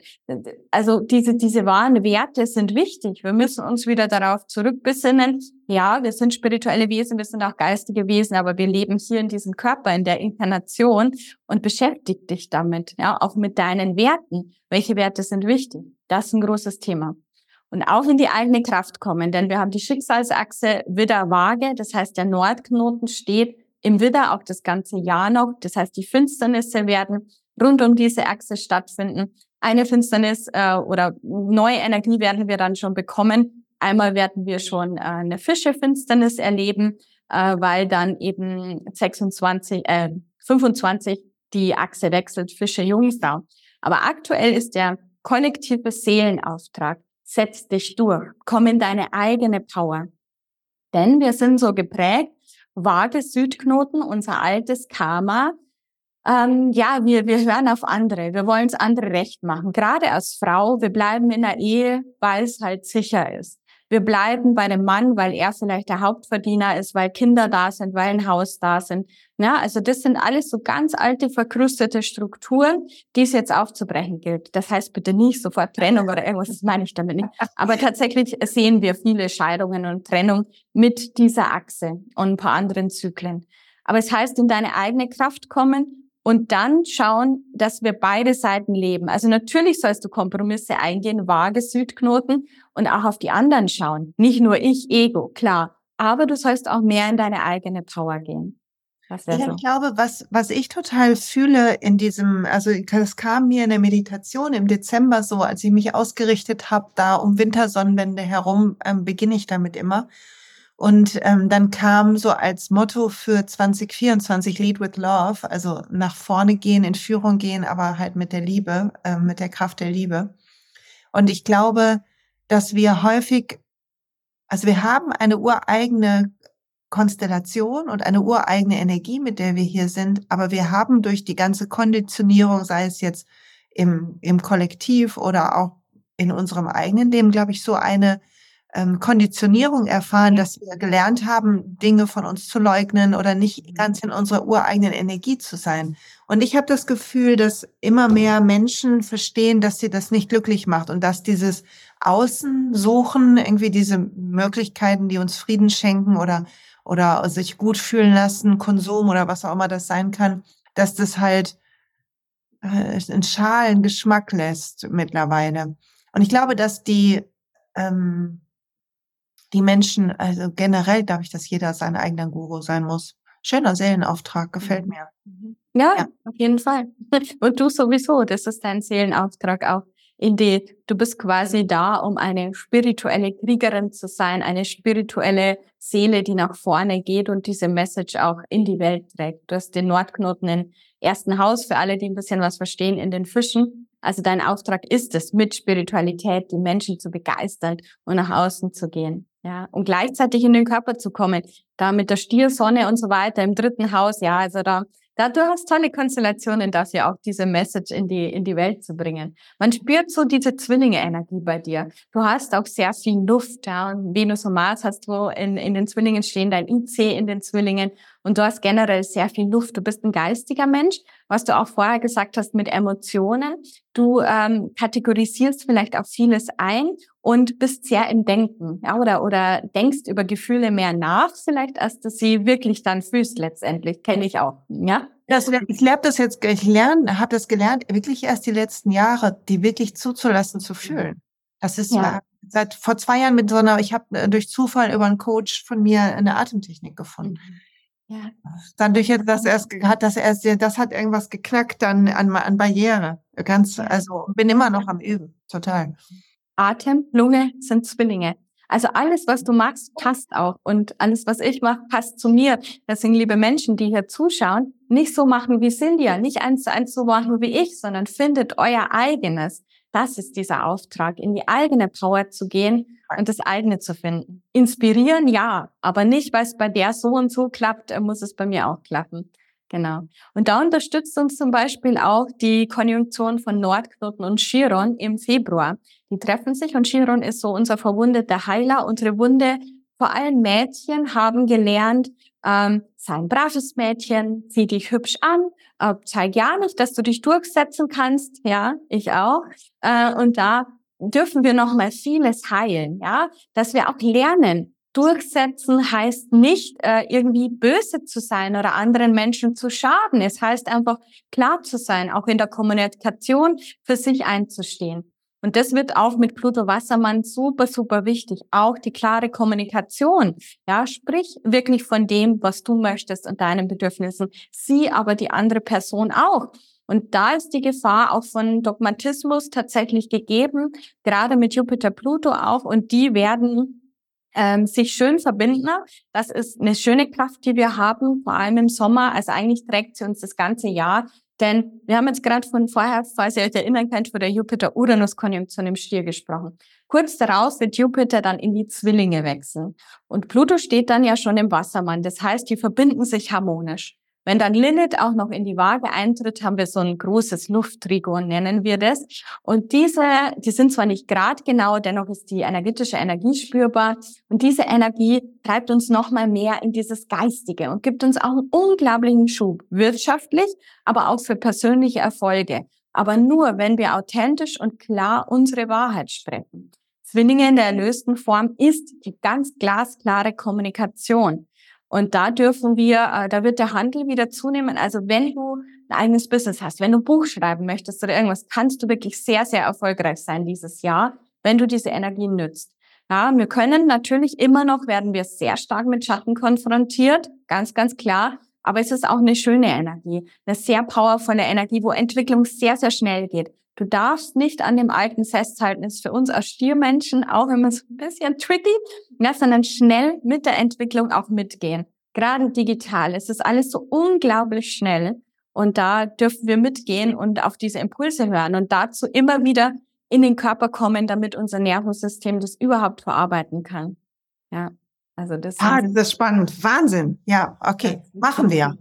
also diese diese wahren Werte sind wichtig. Wir müssen uns wieder darauf zurückbesinnen. Ja, wir sind spirituelle Wesen, wir sind auch geistige Wesen, aber wir leben hier in diesem Körper, in der Inkarnation und beschäftig dich damit, ja, auch mit deinen Werten. Welche Werte sind wichtig? Das ist ein großes Thema und auch in die eigene Kraft kommen. Denn wir haben die Schicksalsachse Widder-Waage, das heißt, der Nordknoten steht im Widder auch das ganze Jahr noch. Das heißt, die Finsternisse werden rund um diese Achse stattfinden. Eine Finsternis äh, oder neue Energie werden wir dann schon bekommen. Einmal werden wir schon äh, eine Fische-Finsternis erleben, äh, weil dann eben 26, äh, 25 die Achse wechselt, Fische-Jungfrau. Aber aktuell ist der kollektive Seelenauftrag setz dich durch, komm in deine eigene Power. Denn wir sind so geprägt, Waage Südknoten, unser altes Karma. Ähm, ja, wir, wir hören auf andere, wir wollen es andere recht machen. Gerade als Frau, wir bleiben in der Ehe, weil es halt sicher ist. Wir bleiben bei dem Mann, weil er vielleicht der Hauptverdiener ist, weil Kinder da sind, weil ein Haus da sind. Ja, also das sind alles so ganz alte, verkrustete Strukturen, die es jetzt aufzubrechen gilt. Das heißt bitte nicht sofort Trennung oder irgendwas, das meine ich damit nicht. Aber tatsächlich sehen wir viele Scheidungen und Trennung mit dieser Achse und ein paar anderen Zyklen. Aber es heißt, in deine eigene Kraft kommen und dann schauen, dass wir beide Seiten leben. Also natürlich sollst du Kompromisse eingehen, vage Südknoten und auch auf die anderen schauen. Nicht nur ich, Ego, klar. Aber du sollst auch mehr in deine eigene Power gehen. Ich so. glaube, was, was ich total fühle in diesem, also das kam mir in der Meditation im Dezember so, als ich mich ausgerichtet habe, da um Wintersonnenwende herum, ähm, beginne ich damit immer. Und ähm, dann kam so als Motto für 2024 Lead with Love, also nach vorne gehen, in Führung gehen, aber halt mit der Liebe, äh, mit der Kraft der Liebe. Und ich glaube, dass wir häufig, also wir haben eine ureigene Konstellation und eine ureigene Energie, mit der wir hier sind, aber wir haben durch die ganze Konditionierung, sei es jetzt im, im Kollektiv oder auch in unserem eigenen Leben, glaube ich, so eine ähm, Konditionierung erfahren, dass wir gelernt haben, Dinge von uns zu leugnen oder nicht mhm. ganz in unserer ureigenen Energie zu sein. Und ich habe das Gefühl, dass immer mehr Menschen verstehen, dass sie das nicht glücklich macht und dass dieses Außen suchen, irgendwie diese Möglichkeiten, die uns Frieden schenken oder, oder sich gut fühlen lassen, Konsum oder was auch immer das sein kann, dass das halt äh, einen schalen Geschmack lässt mittlerweile. Und ich glaube, dass die ähm, die Menschen, also generell glaube ich, dass jeder sein eigener Guru sein muss. Schöner Seelenauftrag, gefällt mir. Mhm. Ja, ja, auf jeden Fall. Und du sowieso, das ist dein Seelenauftrag auch. In die, du bist quasi da, um eine spirituelle Kriegerin zu sein, eine spirituelle Seele, die nach vorne geht und diese Message auch in die Welt trägt. Du hast den Nordknoten im ersten Haus, für alle, die ein bisschen was verstehen, in den Fischen. Also dein Auftrag ist es, mit Spiritualität die Menschen zu begeistern und nach außen zu gehen. Ja, und gleichzeitig in den Körper zu kommen, da mit der Stiersonne und so weiter im dritten Haus, ja, also da da, du hast tolle Konstellationen dafür, auch diese Message in die, in die Welt zu bringen. Man spürt so diese Zwillinge-Energie bei dir. Du hast auch sehr viel Luft, ja. Und Venus und Mars hast du in, in den Zwillingen stehen, dein IC in den Zwillingen. Und du hast generell sehr viel Luft. Du bist ein geistiger Mensch, was du auch vorher gesagt hast mit Emotionen. Du ähm, kategorisierst vielleicht auch vieles ein und bist sehr im Denken, ja, oder, oder denkst über Gefühle mehr nach, vielleicht, als du sie wirklich dann fühlst letztendlich. Kenne ich auch, ja. Das, ich lerne das jetzt, ich lerne, habe das gelernt, wirklich erst die letzten Jahre, die wirklich zuzulassen, zu fühlen. Das ist ja. seit vor zwei Jahren mit so einer, ich habe äh, durch Zufall über einen Coach von mir eine Atemtechnik gefunden. Mhm. Ja. Dann durch das erst hat das erst, das hat irgendwas geknackt dann an, an Barriere. Ganz, also bin immer noch am Üben, total. Atem, Lunge sind Zwillinge. Also alles, was du magst, passt auch. Und alles, was ich mache, passt zu mir. Deswegen, liebe Menschen, die hier zuschauen, nicht so machen wie Cynthia, nicht eins zu eins so machen wie ich, sondern findet euer eigenes. Das ist dieser Auftrag, in die eigene Power zu gehen und das eigene zu finden. Inspirieren, ja, aber nicht, weil es bei der so und so klappt, muss es bei mir auch klappen. Genau. Und da unterstützt uns zum Beispiel auch die Konjunktion von Nordknoten und Chiron im Februar. Die treffen sich und Chiron ist so unser verwundeter Heiler. Unsere Wunde, vor allem Mädchen, haben gelernt, ähm, sei ein braves Mädchen, zieh dich hübsch an, äh, zeig ja nicht, dass du dich durchsetzen kannst. Ja, ich auch. Äh, und da dürfen wir noch mal vieles heilen, ja, dass wir auch lernen, Durchsetzen heißt nicht, äh, irgendwie böse zu sein oder anderen Menschen zu schaden. Es heißt einfach klar zu sein, auch in der Kommunikation für sich einzustehen. Und das wird auch mit Pluto Wassermann super, super wichtig. Auch die klare Kommunikation. Ja, sprich wirklich von dem, was du möchtest und deinen Bedürfnissen. Sie aber die andere Person auch. Und da ist die Gefahr auch von Dogmatismus tatsächlich gegeben, gerade mit Jupiter Pluto auch. Und die werden ähm, sich schön verbinden. Das ist eine schöne Kraft, die wir haben, vor allem im Sommer. Also eigentlich trägt sie uns das ganze Jahr. Denn wir haben jetzt gerade von vorher, falls ihr euch erinnern könnt, von der Jupiter-Uranus-Konjunktion im Stier gesprochen. Kurz daraus wird Jupiter dann in die Zwillinge wechseln. Und Pluto steht dann ja schon im Wassermann. Das heißt, die verbinden sich harmonisch. Wenn dann Lilith auch noch in die Waage eintritt, haben wir so ein großes Lufttrigon, nennen wir das. Und diese, die sind zwar nicht gradgenau, dennoch ist die energetische Energie spürbar. Und diese Energie treibt uns nochmal mehr in dieses Geistige und gibt uns auch einen unglaublichen Schub, wirtschaftlich, aber auch für persönliche Erfolge. Aber nur, wenn wir authentisch und klar unsere Wahrheit sprechen. Zwillinge in der erlösten Form ist die ganz glasklare Kommunikation. Und da dürfen wir, äh, da wird der Handel wieder zunehmen. Also wenn du ein eigenes Business hast, wenn du ein Buch schreiben möchtest oder irgendwas, kannst du wirklich sehr, sehr erfolgreich sein dieses Jahr, wenn du diese Energie nützt. Ja, wir können natürlich immer noch, werden wir sehr stark mit Schatten konfrontiert, ganz, ganz klar. Aber es ist auch eine schöne Energie, eine sehr powervolle Energie, wo Entwicklung sehr, sehr schnell geht. Du darfst nicht an dem Alten festhalten, ist für uns als Stiermenschen auch immer so ein bisschen tricky, ja, sondern schnell mit der Entwicklung auch mitgehen. Gerade digital, es ist alles so unglaublich schnell und da dürfen wir mitgehen und auf diese Impulse hören und dazu immer wieder in den Körper kommen, damit unser Nervensystem das überhaupt verarbeiten kann. Ja, also das. Ah, das ist spannend. Wahnsinn. Ja, okay, machen wir.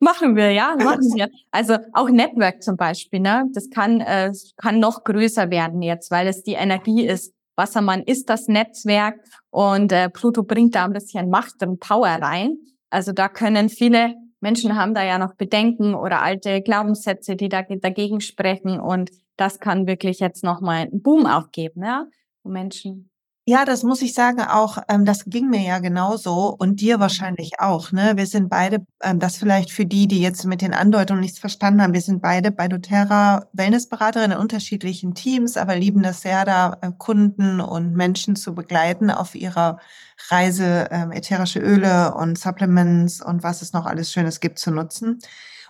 Machen wir, ja, machen wir. Also auch Network zum Beispiel, ne? Das kann, äh, kann noch größer werden jetzt, weil es die Energie ist. Wassermann ist das Netzwerk und äh, Pluto bringt da ein bisschen Macht und Power rein. Also da können viele Menschen haben da ja noch Bedenken oder alte Glaubenssätze, die da dagegen sprechen und das kann wirklich jetzt nochmal einen Boom auch geben, ja, wo Menschen ja, das muss ich sagen auch, ähm, das ging mir ja genauso und dir wahrscheinlich auch, ne? Wir sind beide, ähm, das vielleicht für die, die jetzt mit den Andeutungen nichts verstanden haben, wir sind beide bei doTERRA Wellnessberaterinnen in unterschiedlichen Teams, aber lieben das sehr, da äh, Kunden und Menschen zu begleiten auf ihrer Reise, ähm, ätherische Öle und Supplements und was es noch alles Schönes gibt zu nutzen.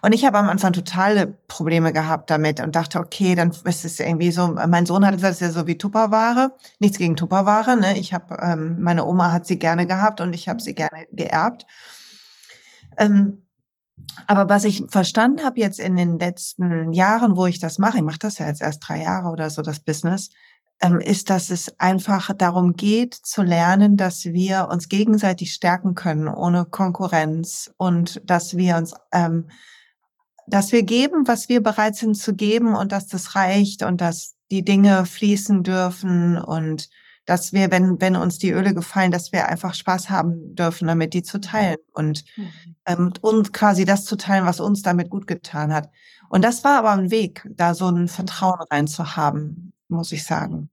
Und ich habe am Anfang totale Probleme gehabt damit und dachte, okay, dann ist es irgendwie so, mein Sohn hat ist ja so wie Tupperware. Nichts gegen Tupperware, ne? Ich habe, ähm, meine Oma hat sie gerne gehabt und ich habe sie gerne geerbt. Ähm, aber was ich verstanden habe jetzt in den letzten Jahren, wo ich das mache, ich mache das ja jetzt erst drei Jahre oder so, das Business, ähm, ist, dass es einfach darum geht zu lernen, dass wir uns gegenseitig stärken können ohne Konkurrenz und dass wir uns ähm, dass wir geben, was wir bereit sind zu geben und dass das reicht und dass die Dinge fließen dürfen und dass wir, wenn, wenn uns die Öle gefallen, dass wir einfach Spaß haben dürfen, damit die zu teilen und, mhm. ähm, und quasi das zu teilen, was uns damit gut getan hat. Und das war aber ein Weg, da so ein Vertrauen reinzuhaben, muss ich sagen.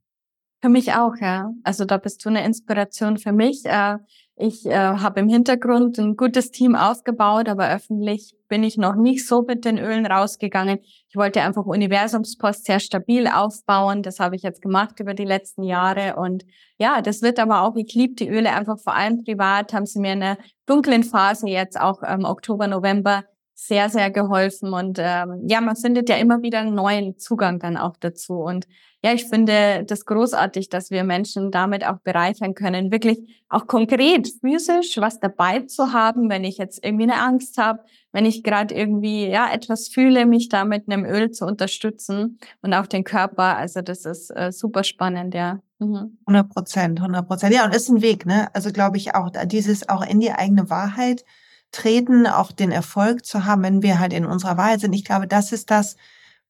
Für mich auch, ja. Also da bist du eine Inspiration für mich. Äh, ich äh, habe im Hintergrund ein gutes Team aufgebaut, aber öffentlich bin ich noch nicht so mit den Ölen rausgegangen. Ich wollte einfach Universumspost sehr stabil aufbauen. Das habe ich jetzt gemacht über die letzten Jahre. Und ja, das wird aber auch, ich liebe die Öle einfach vor allem privat, haben sie mir in einer dunklen Phase jetzt auch im Oktober, November sehr, sehr geholfen. Und ähm, ja, man findet ja immer wieder einen neuen Zugang dann auch dazu. Und ja, ich finde das großartig, dass wir Menschen damit auch bereichern können, wirklich auch konkret physisch was dabei zu haben, wenn ich jetzt irgendwie eine Angst habe, wenn ich gerade irgendwie ja etwas fühle, mich da mit einem Öl zu unterstützen und auch den Körper. Also das ist äh, super spannend, ja. 100 Prozent, 100 Prozent. Ja, und ist ein Weg, ne? Also glaube ich auch, dieses auch in die eigene Wahrheit treten, auch den Erfolg zu haben, wenn wir halt in unserer Wahrheit sind. Ich glaube, das ist das,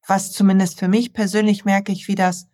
was zumindest für mich persönlich merke ich, wie das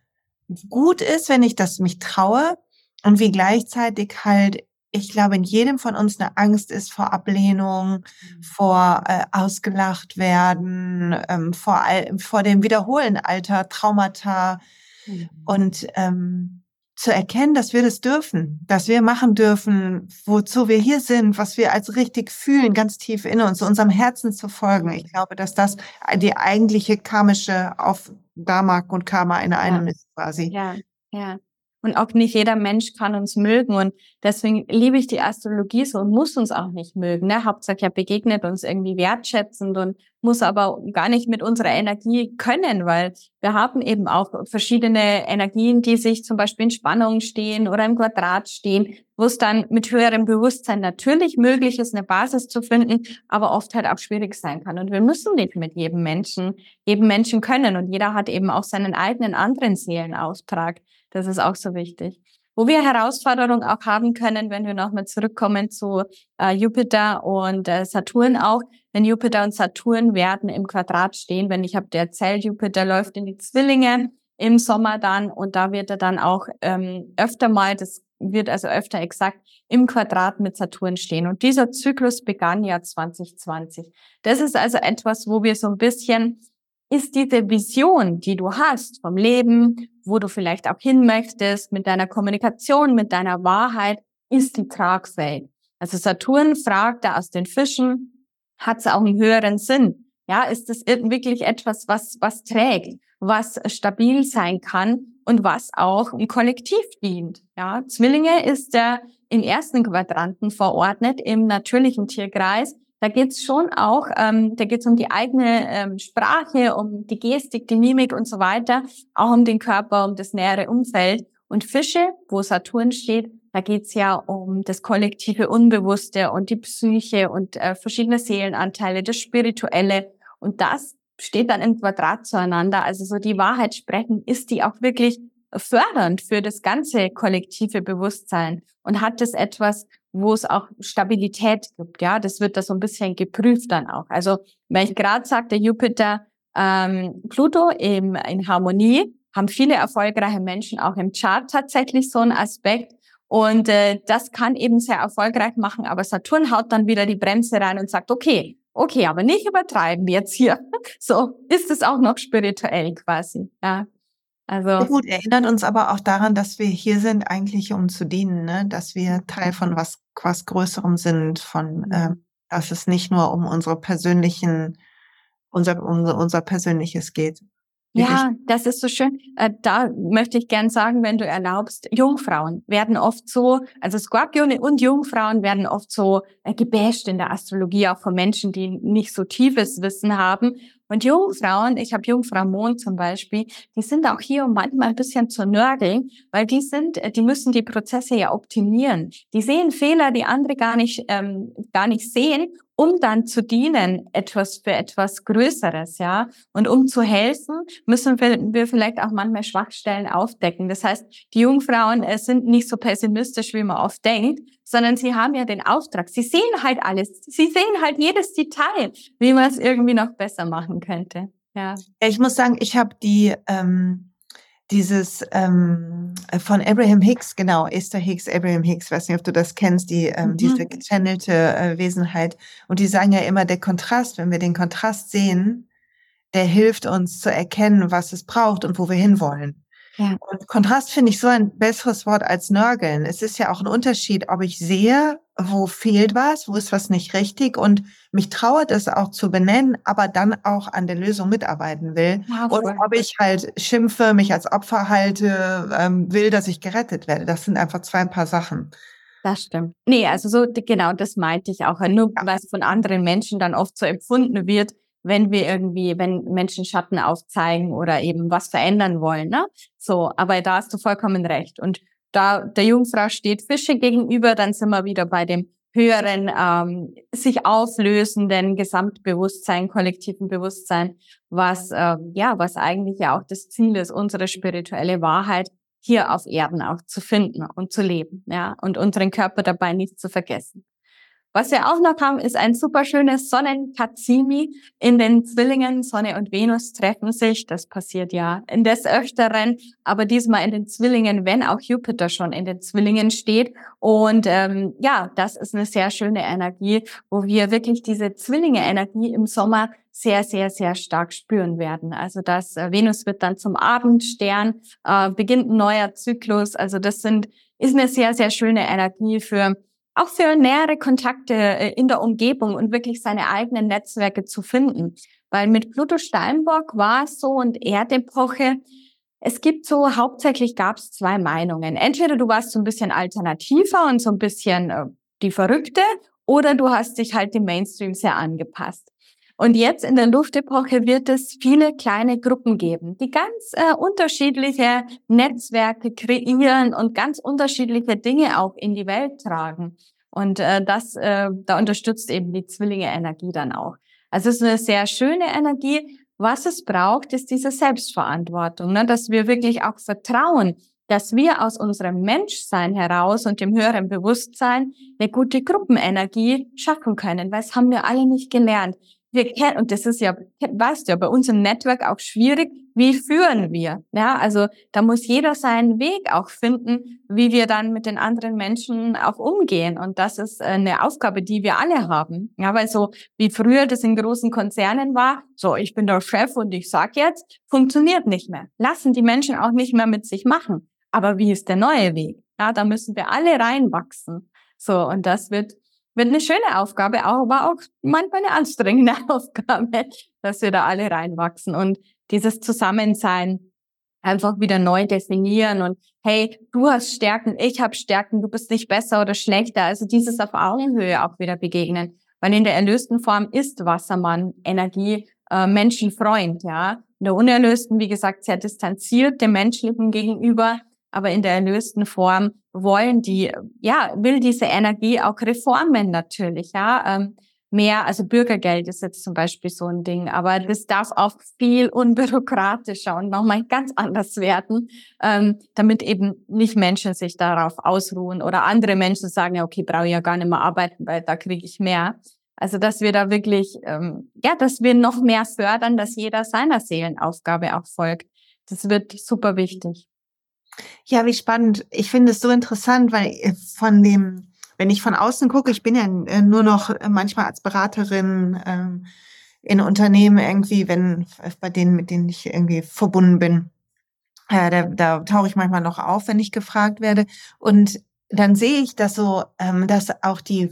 gut ist, wenn ich das mich traue und wie gleichzeitig halt ich glaube, in jedem von uns eine Angst ist vor Ablehnung, mhm. vor äh, ausgelacht werden, ähm, vor, vor dem Wiederholen alter Traumata mhm. und ähm, zu erkennen, dass wir das dürfen, dass wir machen dürfen, wozu wir hier sind, was wir als richtig fühlen, ganz tief in uns, unserem Herzen zu folgen. Ich glaube, dass das die eigentliche karmische auf Dharma und Karma in einem ja. ist quasi. Ja, ja. Und auch nicht jeder Mensch kann uns mögen. Und deswegen liebe ich die Astrologie so und muss uns auch nicht mögen. Ne? Hauptsache er begegnet uns irgendwie wertschätzend und muss aber gar nicht mit unserer Energie können, weil wir haben eben auch verschiedene Energien, die sich zum Beispiel in Spannung stehen oder im Quadrat stehen, wo es dann mit höherem Bewusstsein natürlich möglich ist, eine Basis zu finden, aber oft halt auch schwierig sein kann. Und wir müssen nicht mit jedem Menschen, jedem Menschen können. Und jeder hat eben auch seinen eigenen anderen Seelenauftrag. Das ist auch so wichtig. Wo wir Herausforderungen auch haben können, wenn wir nochmal zurückkommen zu äh, Jupiter und äh, Saturn auch, wenn Jupiter und Saturn werden im Quadrat stehen, wenn ich habe der erzählt, Jupiter läuft in die Zwillinge im Sommer dann und da wird er dann auch ähm, öfter mal, das wird also öfter exakt im Quadrat mit Saturn stehen. Und dieser Zyklus begann ja 2020. Das ist also etwas, wo wir so ein bisschen ist diese Vision, die du hast vom Leben, wo du vielleicht auch hin möchtest, mit deiner Kommunikation, mit deiner Wahrheit, ist die tragfähig. Also Saturn fragt da aus den Fischen, hat es auch einen höheren Sinn? Ja, ist es wirklich etwas, was, was trägt, was stabil sein kann und was auch im Kollektiv dient? Ja, Zwillinge ist der im ersten Quadranten verordnet im natürlichen Tierkreis da geht's schon auch, ähm, da geht's um die eigene ähm, Sprache, um die Gestik, die Mimik und so weiter, auch um den Körper, um das nähere Umfeld. Und Fische, wo Saturn steht, da geht's ja um das kollektive Unbewusste und die Psyche und äh, verschiedene Seelenanteile, das Spirituelle. Und das steht dann im Quadrat zueinander. Also so die Wahrheit sprechen, ist die auch wirklich fördernd für das ganze kollektive Bewusstsein und hat es etwas, wo es auch Stabilität gibt. Ja, das wird da so ein bisschen geprüft dann auch. Also wenn ich gerade sagte, Jupiter, ähm, Pluto eben in Harmonie, haben viele erfolgreiche Menschen auch im Chart tatsächlich so einen Aspekt. Und äh, das kann eben sehr erfolgreich machen, aber Saturn haut dann wieder die Bremse rein und sagt, okay, okay, aber nicht übertreiben jetzt hier. So ist es auch noch spirituell quasi. Ja, also ja gut, erinnert uns aber auch daran, dass wir hier sind, eigentlich um zu dienen, ne? dass wir Teil von was, was Größerem sind, von, äh, dass es nicht nur um unsere persönlichen, unser, unser, unser Persönliches geht. Ja, das ist so schön. Äh, da möchte ich gern sagen, wenn du erlaubst, Jungfrauen werden oft so, also Skorpione und Jungfrauen werden oft so äh, gebasht in der Astrologie, auch von Menschen, die nicht so tiefes Wissen haben. Und Jungfrauen, ich habe Jungfrau Mond zum Beispiel, die sind auch hier, um manchmal ein bisschen zu nörgeln, weil die sind, die müssen die Prozesse ja optimieren. Die sehen Fehler, die andere gar nicht, ähm, gar nicht sehen, um dann zu dienen, etwas für etwas Größeres, ja. Und um zu helfen, müssen wir, vielleicht auch manchmal Schwachstellen aufdecken. Das heißt, die Jungfrauen äh, sind nicht so pessimistisch, wie man oft denkt, sondern sie haben ja den Auftrag. Sie sehen halt alles. Sie sehen halt jedes Detail, wie man es irgendwie noch besser machen könnte. Ja. Ich muss sagen, ich habe die ähm, dieses ähm, von Abraham Hicks, genau, Esther Hicks, Abraham Hicks, weiß nicht, ob du das kennst, die ähm, mhm. diese gechannelte äh, Wesenheit. Und die sagen ja immer, der Kontrast, wenn wir den Kontrast sehen, der hilft uns zu erkennen, was es braucht und wo wir hinwollen. Ja. Und Kontrast finde ich so ein besseres Wort als Nörgeln. Es ist ja auch ein Unterschied, ob ich sehe, wo fehlt was, wo ist was nicht richtig und mich traue das auch zu benennen, aber dann auch an der Lösung mitarbeiten will. Ja, oder ob ich halt schimpfe, mich als Opfer halte, ähm, will, dass ich gerettet werde. Das sind einfach zwei ein paar Sachen. Das stimmt. Nee, also so genau das meinte ich auch. Nur ja. weil es von anderen Menschen dann oft so empfunden wird, wenn wir irgendwie, wenn Menschen Schatten aufzeigen oder eben was verändern wollen. Ne? So, aber da hast du vollkommen recht. Und da der Jungfrau steht Fische gegenüber, dann sind wir wieder bei dem höheren, ähm, sich auflösenden Gesamtbewusstsein, kollektiven Bewusstsein, was äh, ja, was eigentlich ja auch das Ziel ist, unsere spirituelle Wahrheit hier auf Erden auch zu finden und zu leben, ja, und unseren Körper dabei nicht zu vergessen. Was wir auch noch haben, ist ein super schönes Sonnenkatzimi in den Zwillingen. Sonne und Venus treffen sich. Das passiert ja in des Öfteren, aber diesmal in den Zwillingen, wenn auch Jupiter schon in den Zwillingen steht. Und ähm, ja, das ist eine sehr schöne Energie, wo wir wirklich diese Zwillinge-Energie im Sommer sehr, sehr, sehr stark spüren werden. Also das äh, Venus wird dann zum Abendstern, äh, beginnt ein neuer Zyklus. Also das sind ist eine sehr, sehr schöne Energie für auch für nähere Kontakte äh, in der Umgebung und wirklich seine eigenen Netzwerke zu finden. Weil mit Pluto Steinbock war es so und Erdepoche, es gibt so, hauptsächlich gab es zwei Meinungen. Entweder du warst so ein bisschen alternativer und so ein bisschen äh, die Verrückte oder du hast dich halt dem Mainstream sehr angepasst. Und jetzt in der Luftepoche wird es viele kleine Gruppen geben, die ganz äh, unterschiedliche Netzwerke kreieren und ganz unterschiedliche Dinge auch in die Welt tragen. Und äh, das, äh, da unterstützt eben die Zwillinge-Energie dann auch. Also es ist eine sehr schöne Energie. Was es braucht, ist diese Selbstverantwortung, ne? dass wir wirklich auch vertrauen, dass wir aus unserem Menschsein heraus und dem höheren Bewusstsein eine gute Gruppenenergie schaffen können, weil es haben wir alle nicht gelernt wir kennen, und das ist ja, weißt du bei uns im Network auch schwierig, wie führen wir? Ja, also da muss jeder seinen Weg auch finden, wie wir dann mit den anderen Menschen auch umgehen. Und das ist eine Aufgabe, die wir alle haben. Ja, weil so wie früher das in großen Konzernen war, so ich bin der Chef und ich sag jetzt, funktioniert nicht mehr. Lassen die Menschen auch nicht mehr mit sich machen. Aber wie ist der neue Weg? Ja, da müssen wir alle reinwachsen. So, und das wird wird eine schöne Aufgabe, aber auch manchmal eine anstrengende Aufgabe, dass wir da alle reinwachsen und dieses Zusammensein einfach wieder neu definieren und hey, du hast Stärken, ich habe Stärken, du bist nicht besser oder schlechter. Also dieses auf Augenhöhe auch wieder begegnen. Weil in der erlösten Form ist Wassermann Energie äh, Menschenfreund, ja. In der unerlösten, wie gesagt, sehr distanziert dem Menschlichen gegenüber, aber in der erlösten Form wollen die, ja, will diese Energie auch Reformen natürlich, ja. Ähm, mehr, also Bürgergeld ist jetzt zum Beispiel so ein Ding, aber das darf auch viel unbürokratischer und nochmal ganz anders werden, ähm, damit eben nicht Menschen sich darauf ausruhen oder andere Menschen sagen, ja, okay, brauche ich ja gar nicht mehr arbeiten, weil da kriege ich mehr. Also, dass wir da wirklich, ähm, ja, dass wir noch mehr fördern, dass jeder seiner Seelenaufgabe auch folgt. Das wird super wichtig. Ja, wie spannend. Ich finde es so interessant, weil äh, von dem, wenn ich von außen gucke, ich bin ja äh, nur noch äh, manchmal als Beraterin ähm, in Unternehmen irgendwie, wenn bei denen, mit denen ich irgendwie verbunden bin. Äh, da, da tauche ich manchmal noch auf, wenn ich gefragt werde. Und dann sehe ich, dass so, ähm, dass auch die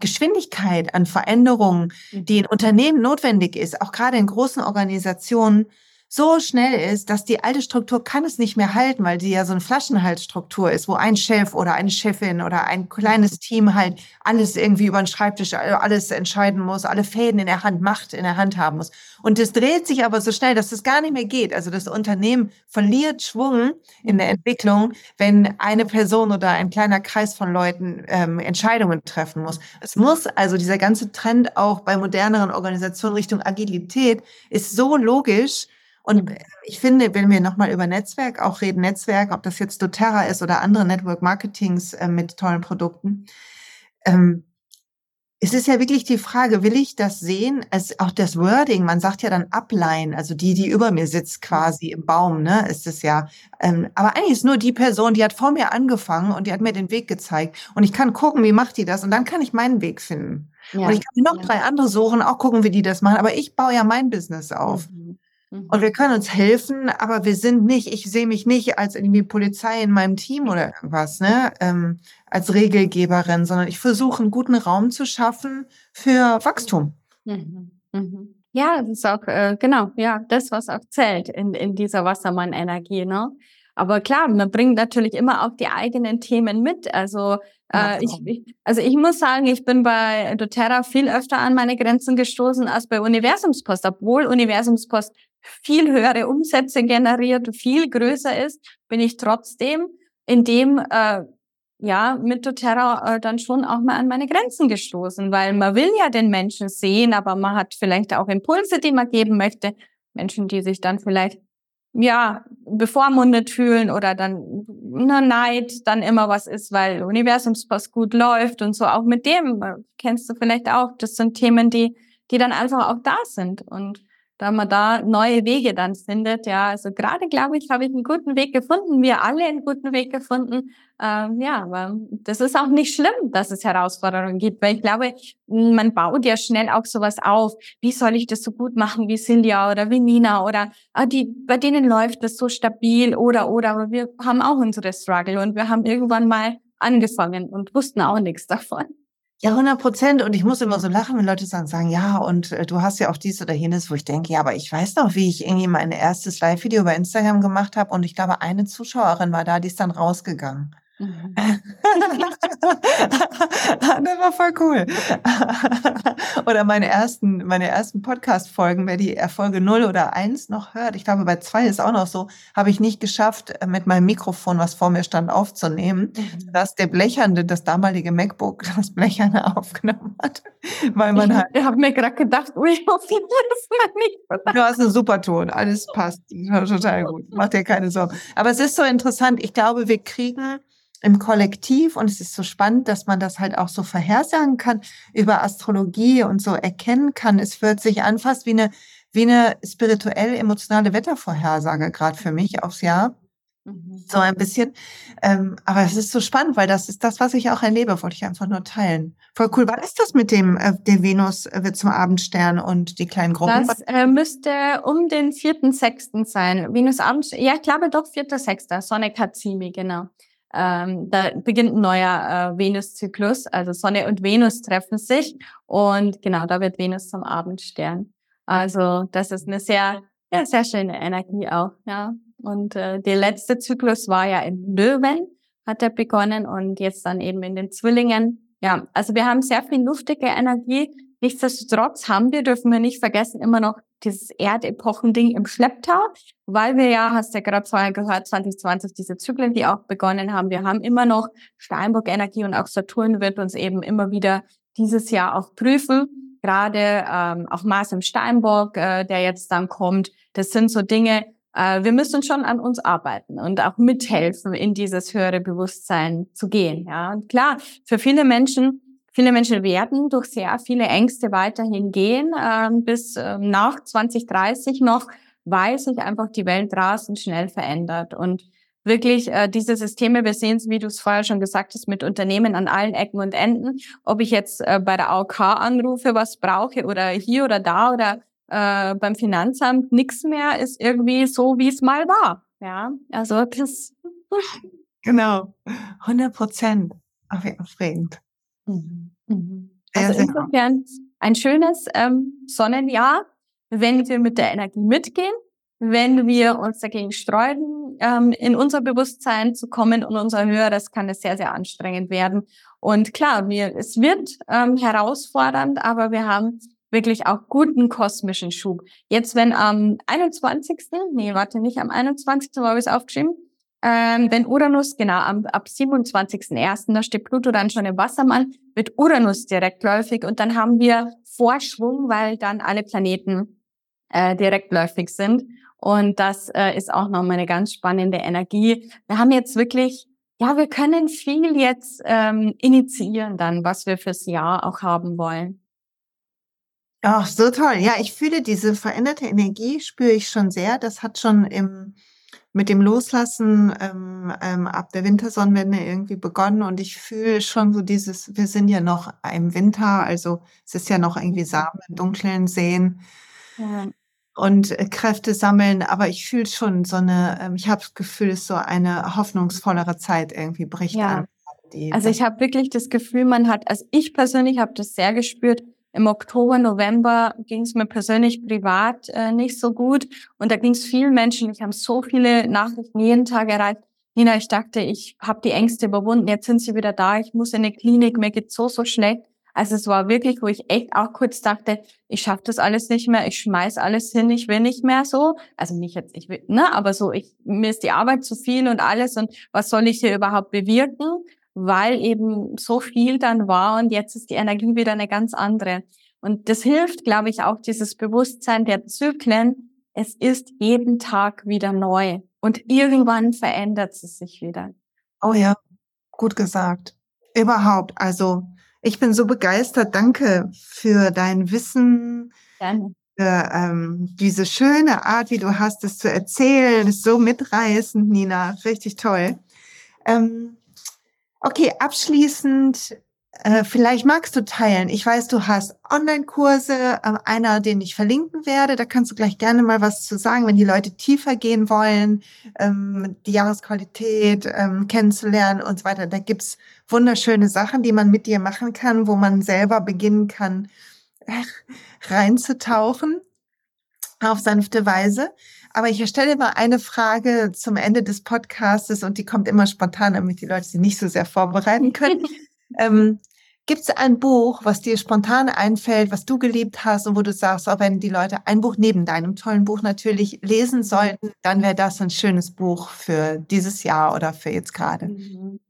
Geschwindigkeit an Veränderungen, die in Unternehmen notwendig ist, auch gerade in großen Organisationen, so schnell ist, dass die alte Struktur kann es nicht mehr halten, weil sie ja so eine Flaschenhalsstruktur ist, wo ein Chef oder eine Chefin oder ein kleines Team halt alles irgendwie über den Schreibtisch, also alles entscheiden muss, alle Fäden in der Hand, Macht in der Hand haben muss. Und es dreht sich aber so schnell, dass es gar nicht mehr geht. Also das Unternehmen verliert Schwung in der Entwicklung, wenn eine Person oder ein kleiner Kreis von Leuten ähm, Entscheidungen treffen muss. Es muss also dieser ganze Trend auch bei moderneren Organisationen Richtung Agilität ist so logisch, und mhm. ich finde, wenn wir nochmal über Netzwerk auch reden, Netzwerk, ob das jetzt doTERRA ist oder andere Network Marketings äh, mit tollen Produkten, ähm, es ist ja wirklich die Frage, will ich das sehen? Es, auch das Wording, man sagt ja dann Upline, also die, die über mir sitzt quasi im Baum, ne, ist es ja. Ähm, aber eigentlich ist nur die Person, die hat vor mir angefangen und die hat mir den Weg gezeigt. Und ich kann gucken, wie macht die das? Und dann kann ich meinen Weg finden. Ja, und ich kann noch ja. drei andere suchen, auch gucken, wie die das machen. Aber ich baue ja mein Business auf. Mhm. Und mhm. wir können uns helfen, aber wir sind nicht, ich sehe mich nicht als irgendwie Polizei in meinem Team oder irgendwas, ne, ähm, als Regelgeberin, sondern ich versuche einen guten Raum zu schaffen für Wachstum. Mhm. Mhm. Ja, das ist auch, äh, genau, ja, das, was auch zählt in, in dieser Wassermann-Energie, ne? Aber klar, man bringt natürlich immer auch die eigenen Themen mit. Also äh, ich, ich, also ich muss sagen, ich bin bei doTERRA viel öfter an meine Grenzen gestoßen als bei Universumspost, obwohl Universumspost viel höhere Umsätze generiert, viel größer ist, bin ich trotzdem in dem äh, ja mit doTERRA äh, dann schon auch mal an meine Grenzen gestoßen, weil man will ja den Menschen sehen, aber man hat vielleicht auch Impulse, die man geben möchte. Menschen, die sich dann vielleicht ja, bevormundet fühlen oder dann na, Neid dann immer was ist, weil Universumspost gut läuft und so. Auch mit dem äh, kennst du vielleicht auch. Das sind Themen, die, die dann einfach auch da sind. Und da man da neue Wege dann findet. Ja, also gerade glaube ich, habe ich einen guten Weg gefunden. Wir alle einen guten Weg gefunden. Ähm, ja, aber das ist auch nicht schlimm, dass es Herausforderungen gibt, weil ich glaube, man baut ja schnell auch sowas auf. Wie soll ich das so gut machen wie Silja oder wie Nina oder ah, die, bei denen läuft das so stabil oder oder. Aber wir haben auch unsere Struggle und wir haben irgendwann mal angefangen und wussten auch nichts davon. Ja, 100 Prozent. Und ich muss immer so lachen, wenn Leute sagen, sagen ja, und äh, du hast ja auch dies oder jenes, wo ich denke, ja, aber ich weiß doch, wie ich irgendwie mein erstes Live-Video bei Instagram gemacht habe. Und ich glaube, eine Zuschauerin war da, die ist dann rausgegangen. Mhm. das war voll cool. oder meine ersten, meine ersten Podcast-Folgen, wer die Erfolge 0 oder 1 noch hört, ich glaube, bei 2 ist auch noch so, habe ich nicht geschafft, mit meinem Mikrofon, was vor mir stand, aufzunehmen, mhm. dass der Blechernde, das damalige MacBook, das Blecherne aufgenommen hat. Weil man halt. Ich habe mir gerade gedacht, ui, auf jeden Fall das nicht. Du hast einen super Ton, alles passt. Total gut. Mach dir keine Sorgen. Aber es ist so interessant. Ich glaube, wir kriegen im Kollektiv und es ist so spannend, dass man das halt auch so vorhersagen kann über Astrologie und so erkennen kann. Es fühlt sich an fast wie eine, wie eine spirituell emotionale Wettervorhersage gerade für mich aufs Jahr. Mhm. So ein bisschen. Ähm, aber es ist so spannend, weil das ist das, was ich auch erlebe, wollte ich einfach nur teilen. Voll cool. Was ist das mit dem, äh, der Venus äh, wird zum Abendstern und die kleinen Gruppen? Das äh, müsste um den vierten, sechsten sein. Venus Abend, ja, ich glaube doch vierter, sechster. Sonne Katzimi, genau. Ähm, da beginnt ein neuer äh, Venuszyklus, also Sonne und Venus treffen sich und genau, da wird Venus zum Abendstern. Also das ist eine sehr, ja, sehr schöne Energie auch, ja. Und äh, der letzte Zyklus war ja in Löwen, hat er begonnen und jetzt dann eben in den Zwillingen. Ja, also wir haben sehr viel luftige Energie. Nichtsdestotrotz haben wir, dürfen wir nicht vergessen, immer noch dieses Erdepochending im Schlepptau, weil wir ja, hast du ja gerade vorher gehört, 2020 diese Zyklen, die auch begonnen haben. Wir haben immer noch Steinbock-Energie und auch Saturn wird uns eben immer wieder dieses Jahr auch prüfen. Gerade ähm, auch Mars im Steinbock, äh, der jetzt dann kommt. Das sind so Dinge, äh, wir müssen schon an uns arbeiten und auch mithelfen, in dieses höhere Bewusstsein zu gehen. Ja, und klar, für viele Menschen Viele Menschen werden durch sehr viele Ängste weiterhin gehen, ähm, bis ähm, nach 2030 noch, weil sich einfach die Welt draußen schnell verändert. Und wirklich äh, diese Systeme, wir sehen es, wie du es vorher schon gesagt hast, mit Unternehmen an allen Ecken und Enden. Ob ich jetzt äh, bei der AOK anrufe, was brauche oder hier oder da oder äh, beim Finanzamt, nichts mehr ist irgendwie so, wie es mal war. Ja, also das. Genau, 100 Prozent. Aufregend. Mhm. Mhm. Also insofern ein schönes ähm, Sonnenjahr, wenn wir mit der Energie mitgehen, wenn wir uns dagegen sträuben, ähm, in unser Bewusstsein zu kommen und unser Höheres kann es sehr, sehr anstrengend werden. Und klar, wir, es wird ähm, herausfordernd, aber wir haben wirklich auch guten kosmischen Schub. Jetzt, wenn am 21., nee, warte, nicht am 21., wo habe ich es aufgeschrieben, ähm, wenn Uranus, genau, am, ab 27.01., da steht Pluto dann schon im Wassermann, wird Uranus direktläufig und dann haben wir Vorschwung, weil dann alle Planeten äh, direktläufig sind. Und das äh, ist auch nochmal eine ganz spannende Energie. Wir haben jetzt wirklich, ja, wir können viel jetzt ähm, initiieren dann, was wir fürs Jahr auch haben wollen. Ach, so toll. Ja, ich fühle diese veränderte Energie, spüre ich schon sehr. Das hat schon im mit dem Loslassen ähm, ähm, ab der Wintersonnenwende irgendwie begonnen und ich fühle schon so dieses, wir sind ja noch im Winter, also es ist ja noch irgendwie Samen im dunklen Sehen ja. und äh, Kräfte sammeln, aber ich fühle schon so eine, ähm, ich habe das Gefühl, es ist so eine hoffnungsvollere Zeit irgendwie bricht ja. an. also ich habe wirklich das Gefühl, man hat, also ich persönlich habe das sehr gespürt, im Oktober, November ging es mir persönlich privat äh, nicht so gut. Und da ging es vielen Menschen, ich habe so viele Nachrichten jeden Tag erreicht. Nina, ich dachte, ich habe die Ängste überwunden, jetzt sind sie wieder da, ich muss in eine Klinik, mir geht so, so schlecht. Also es war wirklich, wo ich echt auch kurz dachte, ich schaffe das alles nicht mehr, ich schmeiß alles hin, ich will nicht mehr so. Also nicht jetzt, ich will, ne, aber so, ich, mir ist die Arbeit zu viel und alles und was soll ich hier überhaupt bewirken? Weil eben so viel dann war und jetzt ist die Energie wieder eine ganz andere. Und das hilft, glaube ich, auch dieses Bewusstsein der Zyklen. es ist jeden Tag wieder neu und irgendwann verändert es sich wieder. Oh ja, gut gesagt. Überhaupt. Also ich bin so begeistert. Danke für dein Wissen. Gerne. Für, ähm, diese schöne Art, wie du hast, es zu erzählen. Ist so mitreißend, Nina. Richtig toll. Ähm, okay, abschließend äh, vielleicht magst du teilen. Ich weiß, du hast Online-Kurse, äh, einer, den ich verlinken werde. Da kannst du gleich gerne mal was zu sagen, wenn die Leute tiefer gehen wollen, ähm, die Jahresqualität ähm, kennenzulernen und so weiter. Da gibt's wunderschöne Sachen, die man mit dir machen kann, wo man selber beginnen kann, reinzutauchen auf sanfte Weise. Aber ich stelle mal eine Frage zum Ende des Podcastes und die kommt immer spontan, damit die Leute sie nicht so sehr vorbereiten können. Ähm, Gibt es ein Buch, was dir spontan einfällt, was du geliebt hast und wo du sagst, auch wenn die Leute ein Buch neben deinem tollen Buch natürlich lesen sollten, dann wäre das ein schönes Buch für dieses Jahr oder für jetzt gerade? Mhm.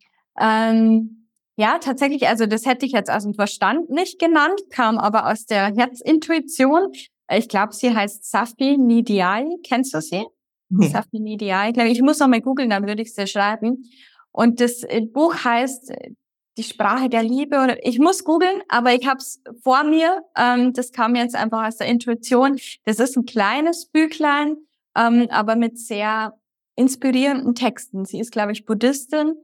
Ähm, ja, tatsächlich, also das hätte ich jetzt aus dem Verstand nicht genannt, kam aber aus der Herzintuition. Ich glaube, sie heißt Safi Nidiai. Kennst du sie? Nee. Safi Nidiai. Ich muss noch mal googeln, dann würde ich sie schreiben. Und das äh, Buch heißt die Sprache der Liebe oder ich muss googeln, aber ich habe es vor mir. Ähm, das kam jetzt einfach aus der Intuition. Das ist ein kleines Büchlein, ähm, aber mit sehr inspirierenden Texten. Sie ist, glaube ich, Buddhistin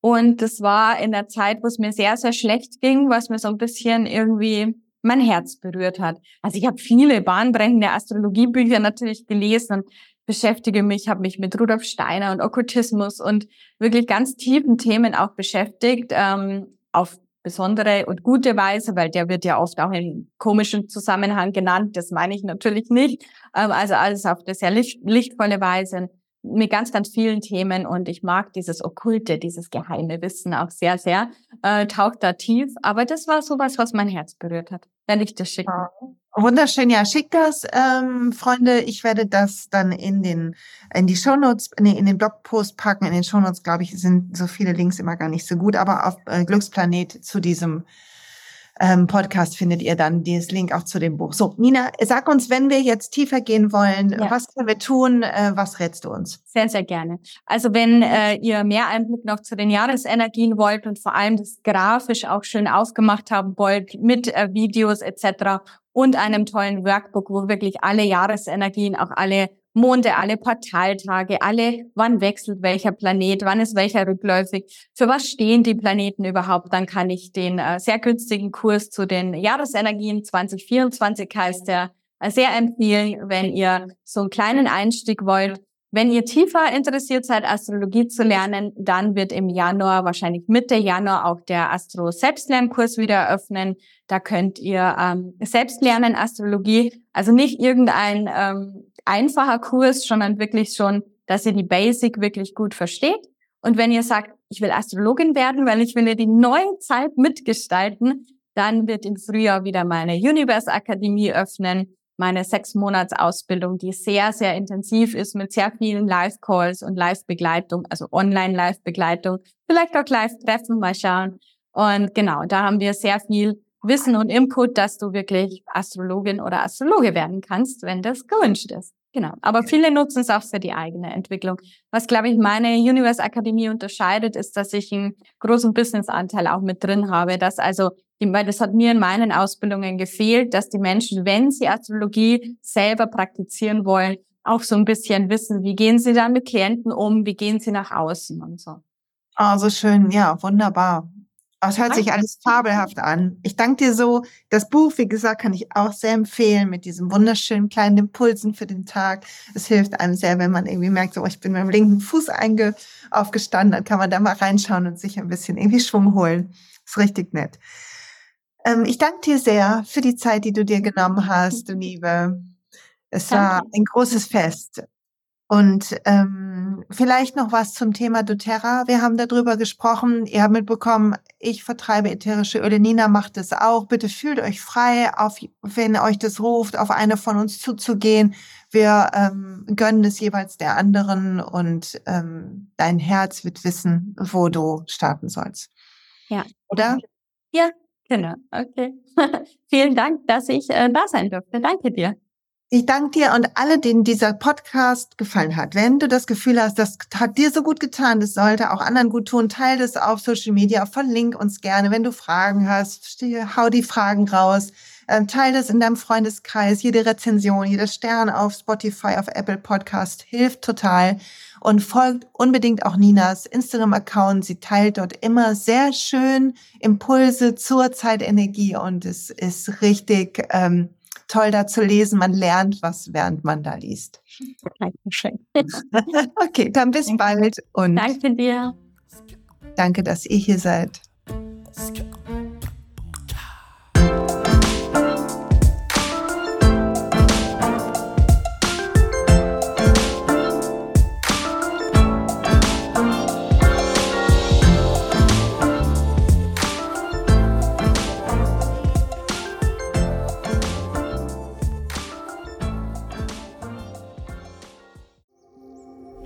und das war in der Zeit, wo es mir sehr, sehr schlecht ging, was mir so ein bisschen irgendwie mein Herz berührt hat. Also ich habe viele bahnbrechende Astrologiebücher natürlich gelesen und beschäftige mich, habe mich mit Rudolf Steiner und Okkultismus und wirklich ganz tiefen Themen auch beschäftigt, ähm, auf besondere und gute Weise, weil der wird ja oft auch in komischen Zusammenhang genannt. Das meine ich natürlich nicht. Ähm, also alles auf eine sehr licht, lichtvolle Weise mit ganz, ganz vielen Themen und ich mag dieses Okkulte, dieses geheime Wissen auch sehr, sehr, äh, taucht da tief. Aber das war sowas, was mein Herz berührt hat. Wenn ich das schicke. Wunderschön, ja, schick das, ähm, Freunde. Ich werde das dann in den in die Shownotes, nee, in den Blogpost packen. In den Shownotes, glaube ich, sind so viele Links immer gar nicht so gut, aber auf äh, Glücksplanet zu diesem ähm, Podcast findet ihr dann dieses Link auch zu dem Buch. So, Nina, sag uns, wenn wir jetzt tiefer gehen wollen, ja. was können wir tun? Äh, was rätst du uns? Sehr, sehr gerne. Also wenn äh, ihr mehr Einblick noch zu den Jahresenergien wollt und vor allem das grafisch auch schön aufgemacht haben wollt mit äh, Videos etc. und einem tollen Workbook, wo wirklich alle Jahresenergien, auch alle Monde, alle Portaltage, alle, wann wechselt welcher Planet, wann ist welcher rückläufig, für was stehen die Planeten überhaupt, dann kann ich den äh, sehr günstigen Kurs zu den Jahresenergien 2024 heißt der sehr empfehlen, wenn ihr so einen kleinen Einstieg wollt. Wenn ihr tiefer interessiert seid, Astrologie zu lernen, dann wird im Januar, wahrscheinlich Mitte Januar, auch der Astro-Selbstlernkurs wieder eröffnen. Da könnt ihr ähm, selbst lernen Astrologie. Also nicht irgendein ähm, einfacher Kurs, sondern wirklich schon, dass ihr die Basic wirklich gut versteht. Und wenn ihr sagt, ich will Astrologin werden, weil ich will ja die neue Zeit mitgestalten, dann wird im Frühjahr wieder meine Universe Akademie öffnen, meine sechs Monats Ausbildung, die sehr, sehr intensiv ist mit sehr vielen Live-Calls und Live-Begleitung, also Online-Live-Begleitung, vielleicht auch Live-Treffen, mal schauen. Und genau, da haben wir sehr viel Wissen und Input, dass du wirklich Astrologin oder Astrologe werden kannst, wenn das gewünscht ist. Genau. Aber viele nutzen es auch für die eigene Entwicklung. Was, glaube ich, meine Universe Akademie unterscheidet, ist, dass ich einen großen Business-Anteil auch mit drin habe. Dass also, weil das hat mir in meinen Ausbildungen gefehlt, dass die Menschen, wenn sie Astrologie selber praktizieren wollen, auch so ein bisschen wissen, wie gehen sie dann mit Klienten um, wie gehen sie nach außen und so. Ah, so schön, ja, wunderbar. Es hört sich alles fabelhaft an. Ich danke dir so. Das Buch, wie gesagt, kann ich auch sehr empfehlen mit diesen wunderschönen kleinen Impulsen für den Tag. Es hilft einem sehr, wenn man irgendwie merkt, so, ich bin mit dem linken Fuß einge aufgestanden, dann kann man da mal reinschauen und sich ein bisschen irgendwie Schwung holen. Ist richtig nett. Ähm, ich danke dir sehr für die Zeit, die du dir genommen hast, du Liebe. Es war ein großes Fest. Und ähm, vielleicht noch was zum Thema doTERRA. Wir haben darüber gesprochen. Ihr habt mitbekommen, ich vertreibe ätherische Öle. Nina macht es auch. Bitte fühlt euch frei, auf, wenn euch das ruft, auf eine von uns zuzugehen. Wir ähm, gönnen es jeweils der anderen und ähm, dein Herz wird wissen, wo du starten sollst. Ja. Oder? Ja, genau. Okay. Vielen Dank, dass ich äh, da sein durfte. Danke dir. Ich danke dir und alle, denen dieser Podcast gefallen hat. Wenn du das Gefühl hast, das hat dir so gut getan, das sollte auch anderen gut tun, teile das auf Social Media, verlink uns gerne. Wenn du Fragen hast, hau die Fragen raus. Ähm, teile das in deinem Freundeskreis. Jede Rezension, jeder Stern auf Spotify, auf Apple Podcast hilft total. Und folgt unbedingt auch Ninas Instagram-Account. Sie teilt dort immer sehr schön Impulse zur Zeitenergie und es ist richtig ähm, toll da zu lesen. Man lernt was, während man da liest. Dankeschön. okay, dann bis Danke. bald und danke dir. Danke, dass ihr hier seid.